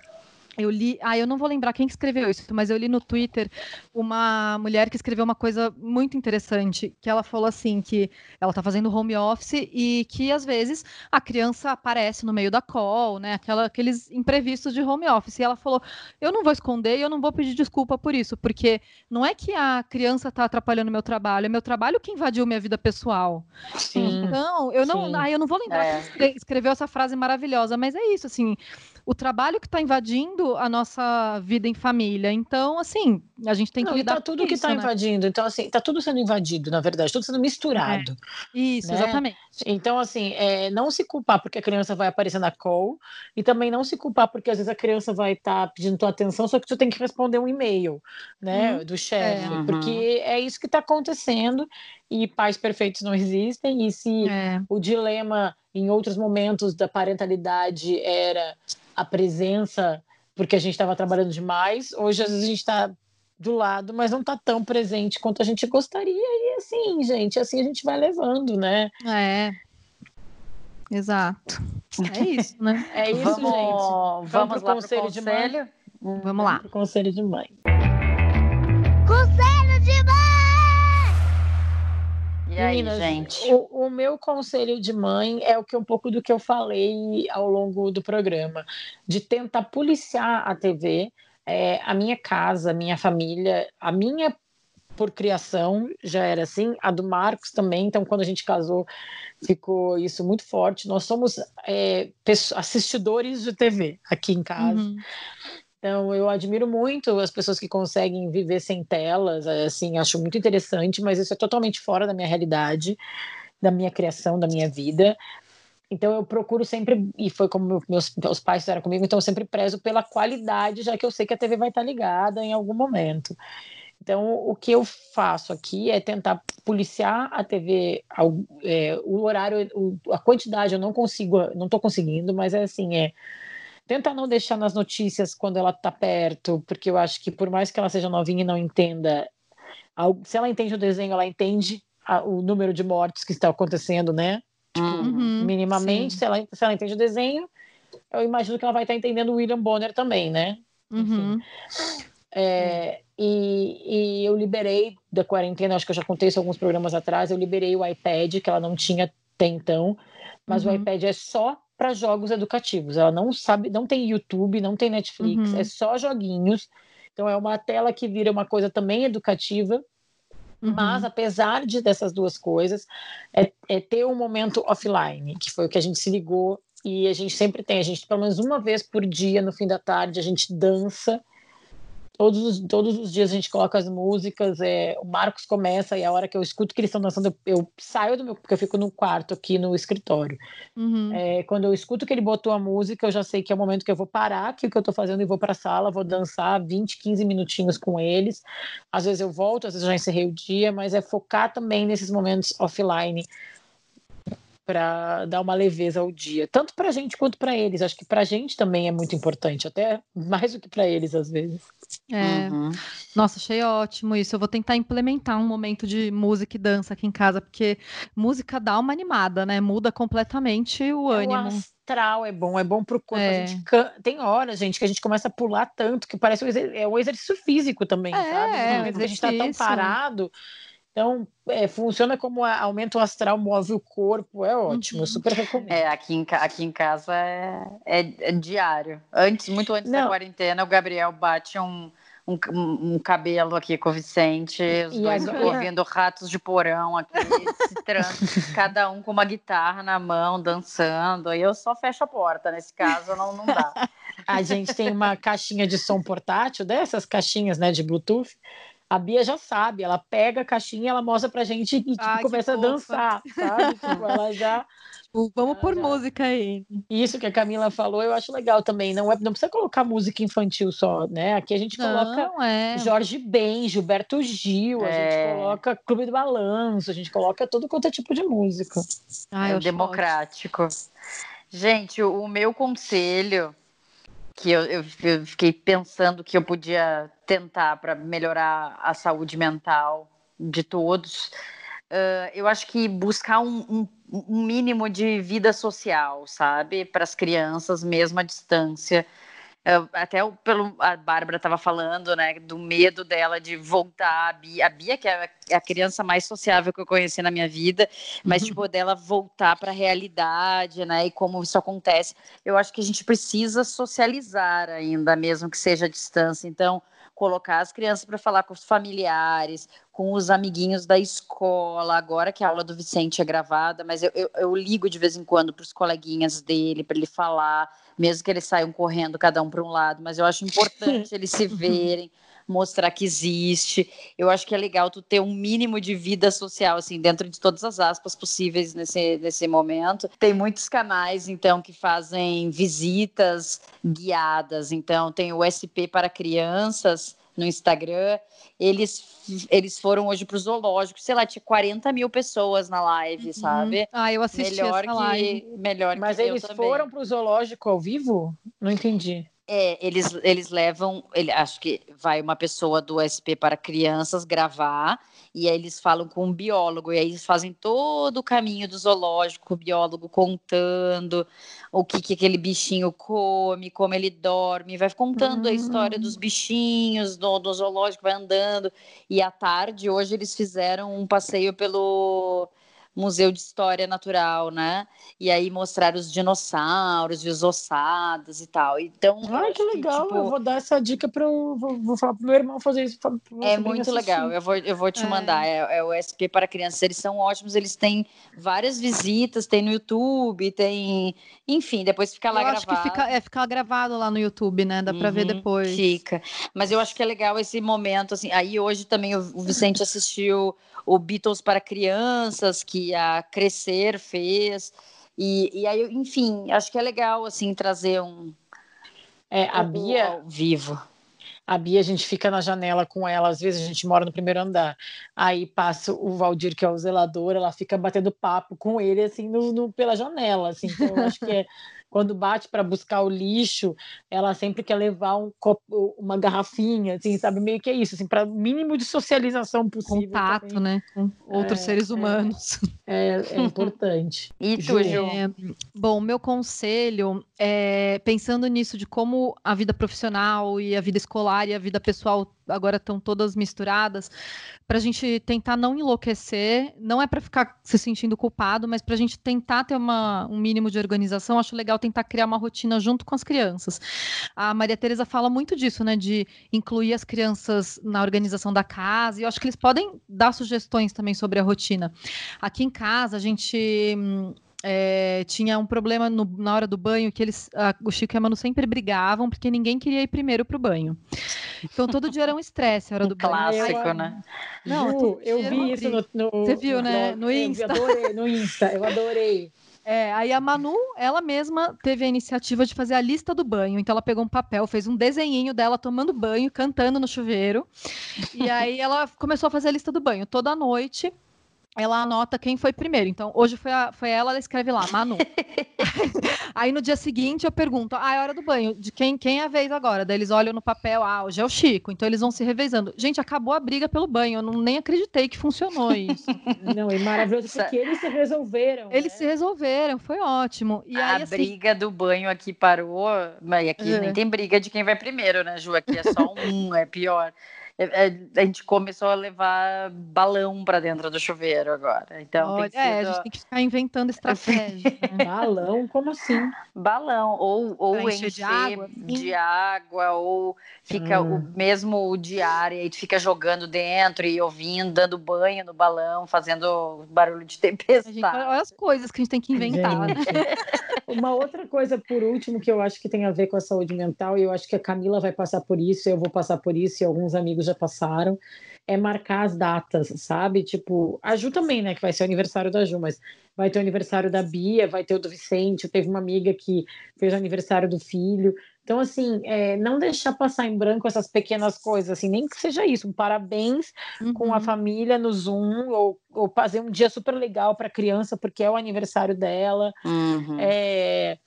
eu li, ah, eu não vou lembrar quem que escreveu isso, mas eu li no Twitter uma mulher que escreveu uma coisa muito interessante, que ela falou assim que ela está fazendo home office e que às vezes a criança aparece no meio da call, né, aquela, aqueles imprevistos de home office. E ela falou: "Eu não vou esconder e eu não vou pedir desculpa por isso, porque não é que a criança está atrapalhando meu trabalho, é meu trabalho que invadiu minha vida pessoal". Sim. Então, eu não, ah, eu não vou lembrar é. quem escreveu essa frase maravilhosa, mas é isso assim, o trabalho que está invadindo a nossa vida em família. Então, assim, a gente tem que Não, lidar tá tudo que está né? invadindo. Então, assim, está tudo sendo invadido, na verdade, tudo sendo misturado. É. Isso, né? exatamente. Então, assim, é, não se culpar porque a criança vai aparecer na call e também não se culpar porque às vezes a criança vai estar tá pedindo tua atenção, só que tu tem que responder um e-mail, né, uhum. do chefe, é. porque é isso que está acontecendo e pais perfeitos não existem e se é. o dilema em outros momentos da parentalidade era a presença porque a gente estava trabalhando demais. Hoje, às vezes, a gente está do lado, mas não está tão presente quanto a gente gostaria. E assim, gente, assim a gente vai levando, né? É. Exato. É isso, né? É isso, vamos, gente. Vamos, vamos lá conselho, conselho de mãe. Vamos lá. Conselho de mãe. E aí, Meninas, gente? O, o, meu conselho de mãe é o que um pouco do que eu falei ao longo do programa, de tentar policiar a TV, é, a minha casa, a minha família, a minha por criação já era assim, a do Marcos também. Então, quando a gente casou, ficou isso muito forte. Nós somos é, assistidores de TV aqui em casa. Uhum. Então, eu admiro muito as pessoas que conseguem viver sem telas, assim, acho muito interessante, mas isso é totalmente fora da minha realidade, da minha criação, da minha vida. Então, eu procuro sempre, e foi como meus, meus pais fizeram comigo, então eu sempre prezo pela qualidade, já que eu sei que a TV vai estar ligada em algum momento. Então, o que eu faço aqui é tentar policiar a TV, é, o horário, a quantidade, eu não consigo, não estou conseguindo, mas é assim, é Tenta não deixar nas notícias quando ela tá perto, porque eu acho que por mais que ela seja novinha e não entenda, se ela entende o desenho, ela entende o número de mortes que está acontecendo, né? Tipo, uhum, minimamente, se ela, se ela entende o desenho, eu imagino que ela vai estar entendendo o William Bonner também, né? Uhum. É, e, e, eu liberei da quarentena, acho que eu já contei isso alguns programas atrás, eu liberei o iPad, que ela não tinha até então, mas uhum. o iPad é só para jogos educativos. Ela não sabe, não tem YouTube, não tem Netflix, uhum. é só joguinhos. Então é uma tela que vira uma coisa também educativa. Uhum. Mas apesar de dessas duas coisas, é, é ter um momento offline, que foi o que a gente se ligou e a gente sempre tem, a gente pelo menos uma vez por dia no fim da tarde a gente dança Todos os, todos os dias a gente coloca as músicas, é, o Marcos começa e a hora que eu escuto que eles estão dançando, eu, eu, saio do meu, porque eu fico no quarto aqui no escritório. Uhum. É, quando eu escuto que ele botou a música, eu já sei que é o momento que eu vou parar aqui o que eu estou fazendo e vou para a sala, vou dançar 20, 15 minutinhos com eles. Às vezes eu volto, às vezes eu já encerrei o dia, mas é focar também nesses momentos offline para dar uma leveza ao dia, tanto para a gente quanto para eles. Acho que para a gente também é muito importante, até mais do que para eles às vezes. É. Uhum. Nossa, achei ótimo isso. Eu vou tentar implementar um momento de música e dança aqui em casa, porque música dá uma animada, né? Muda completamente o é ânimo. O astral é bom, é bom pro corpo. É. Can... Tem horas, gente, que a gente começa a pular tanto que parece um exer... é um exercício físico também, é, sabe? É, a gente tá tão parado. Então, é, funciona como aumento astral, move o corpo, é ótimo, uhum. super recomendo. É, aqui em, aqui em casa é, é, é diário. Antes, muito antes Não. da quarentena, o Gabriel bate um, um, um, cabelo aqui com o Vicente, os e dois agora... ouvindo ratos de porão aqui, cada um com uma guitarra na mão, dançando. Aí eu só fecho a porta, nesse caso não, não dá. A gente tem uma caixinha de som portátil, dessas caixinhas né, de Bluetooth a Bia já sabe, ela pega a caixinha, ela mostra pra gente e tipo, começa a dançar, sabe? tipo, ela já. Tipo, vamos por já... música aí. Isso que a Camila falou, eu acho legal também. Não, é, não precisa colocar música infantil só, né? Aqui a gente coloca não, é. Jorge Ben, Gilberto Gil, é. a gente é. coloca Clube do Balanço, a gente coloca todo quanto é tipo de música. Ah, é democrático. Ótimo. Gente, o meu conselho que eu, eu, eu, fiquei pensando que eu podia tentar para melhorar a saúde mental de todos. Uh, eu acho que buscar um, um, um, mínimo de vida social, sabe, para as crianças, mesmo à distância. Até pelo a Bárbara estava falando, né, do medo dela de voltar. A Bia, a Bia que é, a criança mais sociável que eu conheci na minha vida, mas, tipo, dela voltar para a realidade, né? E como isso acontece. Eu acho que a gente precisa socializar ainda, mesmo que seja à distância. Então, colocar as crianças para falar com os familiares, com os amiguinhos da escola. Agora que a aula do Vicente é gravada, mas eu, eu, eu ligo de vez em quando para os coleguinhas dele, para ele falar, mesmo que eles saiam correndo cada um para um lado. Mas eu acho importante eles se verem mostrar que existe. Eu acho que é legal tu ter um mínimo de vida social, assim, dentro de todas as aspas possíveis nesse, nesse momento. Tem muitos canais, então, que fazem visitas guiadas. Então, tem o SP para crianças no Instagram. Eles, eles foram hoje para o zoológico, sei lá, tinha 40 mil pessoas na live, uhum. sabe? Ah, eu assisti melhor essa que, live. Melhor Mas que eles foram para o zoológico ao vivo? Não entendi. É, eles, eles levam, ele, acho que vai uma pessoa do SP para crianças gravar, e aí eles falam com um biólogo, e aí eles fazem todo o caminho do zoológico, o biólogo contando o que, que aquele bichinho come, como ele dorme, vai contando a história dos hum. bichinhos do, do zoológico, vai andando, e à tarde, hoje eles fizeram um passeio pelo Museu de História Natural, né? E aí mostrar os dinossauros e os ossados e tal. Então, Ai, que legal! Que, tipo, eu vou dar essa dica para vou, vou falar pro meu irmão fazer isso. é muito assistir. legal. Eu vou, eu vou te é. mandar. É, é, o SP para crianças. Eles são ótimos. Eles têm várias visitas. Tem no YouTube. Tem, enfim. Depois fica lá eu gravado. Acho que fica, é ficar gravado lá no YouTube, né? Dá para uhum, ver depois. Fica. Mas eu acho que é legal esse momento. Assim. Aí hoje também o Vicente assistiu o Beatles para crianças que a Crescer fez e, e aí enfim acho que é legal assim trazer um é, a Bia ao vivo a Bia, a gente fica na janela com ela, às vezes a gente mora no primeiro andar. Aí passa o Valdir, que é o zelador, ela fica batendo papo com ele, assim, no, no pela janela, assim. Então, eu acho que é, quando bate para buscar o lixo, ela sempre quer levar um copo, uma garrafinha, assim, sabe? Meio que é isso, assim, para mínimo de socialização possível. Contato, também. né? Com outros é, seres é. humanos. É, é importante. e tu, Ju? É, bom, meu conselho é pensando nisso de como a vida profissional e a vida escolar e a vida pessoal agora estão todas misturadas, para a gente tentar não enlouquecer, não é para ficar se sentindo culpado, mas para a gente tentar ter uma, um mínimo de organização, acho legal tentar criar uma rotina junto com as crianças. A Maria Tereza fala muito disso, né, de incluir as crianças na organização da casa, e eu acho que eles podem dar sugestões também sobre a rotina. Aqui em casa, a gente hum, é, tinha um problema no, na hora do banho que eles, a, o Chico e a Manu sempre brigavam porque ninguém queria ir primeiro para o banho. Então todo dia era um estresse a hora um do clássico, banho. né? Não, Ju, eu vi isso no, no, Você viu, no, né? No Insta. Eu adorei, no Insta, eu adorei. É, aí a Manu, ela mesma teve a iniciativa de fazer a lista do banho. Então ela pegou um papel, fez um desenhinho dela tomando banho, cantando no chuveiro. E aí ela começou a fazer a lista do banho toda noite ela anota quem foi primeiro. Então, hoje foi, a, foi ela, ela escreve lá, Manu. Aí no dia seguinte eu pergunto, ah, é hora do banho, de quem, quem é a vez agora? Daí eles olham no papel, ah, hoje é o Chico. Então eles vão se revezando. Gente, acabou a briga pelo banho, eu não, nem acreditei que funcionou isso. Não, e maravilhoso, porque eles se resolveram. Eles né? se resolveram, foi ótimo. E a aí, assim... briga do banho aqui parou, mas aqui é. nem tem briga de quem vai primeiro, né, Ju? Aqui é só um, é pior. É, é, a gente começou a levar balão para dentro do chuveiro agora. Então Olha, tem sido... é, a gente tem que ficar inventando estratégias. Né? balão, como assim? Balão, ou, ou encher, encher de, água, de água, ou fica hum. o mesmo o diário, aí tu fica jogando dentro e ouvindo, dando banho no balão, fazendo barulho de tempestade. Gente, olha as coisas que a gente tem que inventar. Né? Uma outra coisa, por último, que eu acho que tem a ver com a saúde mental, e eu acho que a Camila vai passar por isso, eu vou passar por isso, e alguns amigos já passaram, é marcar as datas, sabe? Tipo, a Ju também, né? Que vai ser o aniversário da Ju, mas vai ter o aniversário da Bia, vai ter o do Vicente, teve uma amiga que fez o aniversário do filho. Então, assim, é, não deixar passar em branco essas pequenas coisas, assim, nem que seja isso, um parabéns uhum. com a uhum. família no Zoom, ou, ou fazer um dia super legal para a criança, porque é o aniversário dela. Uhum. É,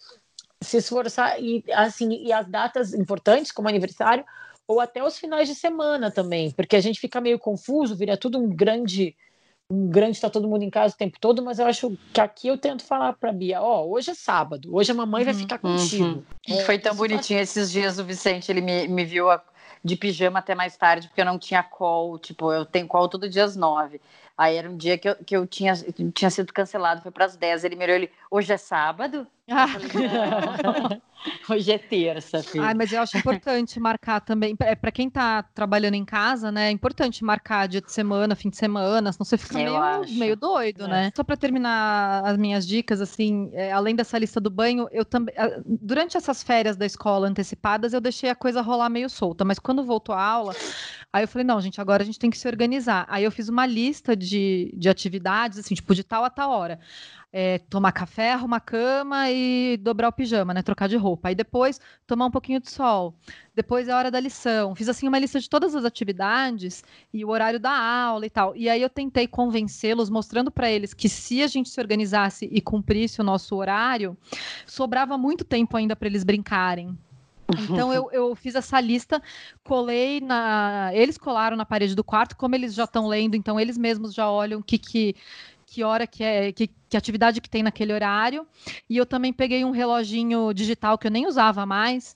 se esforçar, e, assim, e as datas importantes, como aniversário, ou até os finais de semana também, porque a gente fica meio confuso, vira tudo um grande um grande tá todo mundo em casa o tempo todo, mas eu acho que aqui eu tento falar para Bia, ó, oh, hoje é sábado, hoje a mamãe vai uhum, ficar contigo. Uhum. É, Foi tão bonitinho faz... esses dias o Vicente, ele me, me viu a de pijama até mais tarde, porque eu não tinha call. Tipo, eu tenho call todo dia às nove. Aí era um dia que eu, que eu tinha, tinha sido cancelado, foi para as 10. Ele me olhou ele, hoje é sábado? Ah. hoje é terça, filho. Ai, mas eu acho importante marcar também. É para quem está trabalhando em casa, né? É importante marcar dia de semana, fim de semana, senão você fica meio, meio doido, é. né? Só para terminar as minhas dicas, assim, é, além dessa lista do banho, eu também. Durante essas férias da escola antecipadas, eu deixei a coisa rolar meio solta, mas quando voltou a aula, aí eu falei, não, gente, agora a gente tem que se organizar. Aí eu fiz uma lista de, de atividades, assim, tipo, de tal a tal hora é, tomar café, arrumar cama e dobrar o pijama, né? Trocar de roupa. Aí depois tomar um pouquinho de sol. Depois é a hora da lição. Fiz assim uma lista de todas as atividades e o horário da aula e tal. E aí eu tentei convencê-los, mostrando para eles que se a gente se organizasse e cumprisse o nosso horário, sobrava muito tempo ainda para eles brincarem. Então eu, eu, fiz essa lista, colei na. Eles colaram na parede do quarto, como eles já estão lendo, então eles mesmos já olham o que, que que hora que é, que, que atividade que tem naquele horário. E eu também peguei um reloginho digital que eu nem usava mais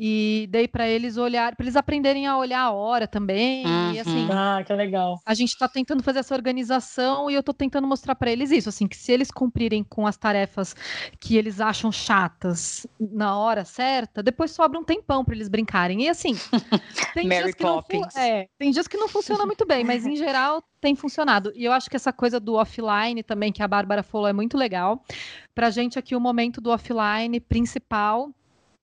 e dei para eles olhar, para eles aprenderem a olhar a hora também. Uhum. E assim, ah, que legal. A gente está tentando fazer essa organização e eu estou tentando mostrar para eles isso, assim, que se eles cumprirem com as tarefas que eles acham chatas na hora certa, depois sobra um tempão para eles brincarem. E assim, tem Mary dias que Poppins. não, é, tem dias que não funciona muito bem, mas em geral tem funcionado. E eu acho que essa coisa do offline também que a Bárbara falou é muito legal. Pra gente aqui o momento do offline principal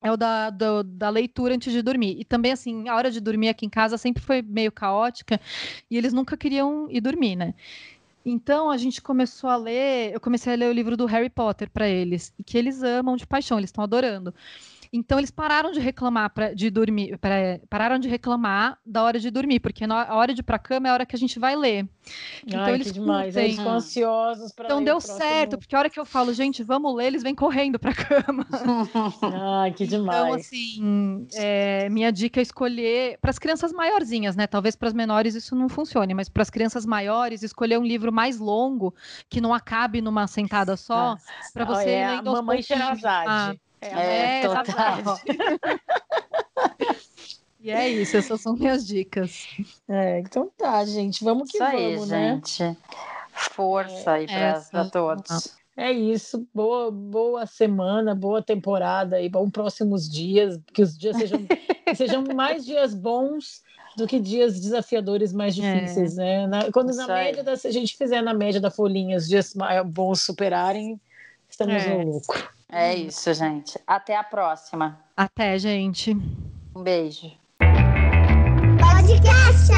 é o da, do, da leitura antes de dormir. E também, assim, a hora de dormir aqui em casa sempre foi meio caótica e eles nunca queriam ir dormir, né? Então a gente começou a ler, eu comecei a ler o livro do Harry Potter para eles, que eles amam de paixão, eles estão adorando. Então eles pararam de reclamar pra, de dormir, pra, pararam de reclamar da hora de dormir, porque na, a hora de ir para cama é a hora que a gente vai ler. Então Ai, eles demais, eles ficam ansiosos para Então deu certo, porque a hora que eu falo, gente, vamos ler, eles vêm correndo para cama. Ai, que então, demais. Então assim, é, minha dica é escolher para as crianças maiorzinhas, né? Talvez para as menores isso não funcione, mas para as crianças maiores escolher um livro mais longo que não acabe numa sentada só, para você é, lendo aos Mamãe Xerazade. É, é total. e é isso, essas são minhas dicas. É, então tá, gente. Vamos que isso vamos, aí, né? gente. Força aí para todos. É isso, boa, boa semana, boa temporada e bons próximos dias, que os dias sejam, sejam mais dias bons do que dias desafiadores mais é. difíceis, é. né? Na, quando Isso na média, da, se a gente fizer na média da folhinha os dias bons superarem, estamos é. no lucro. É isso, gente. Até a próxima. Até, gente. Um beijo. Podcast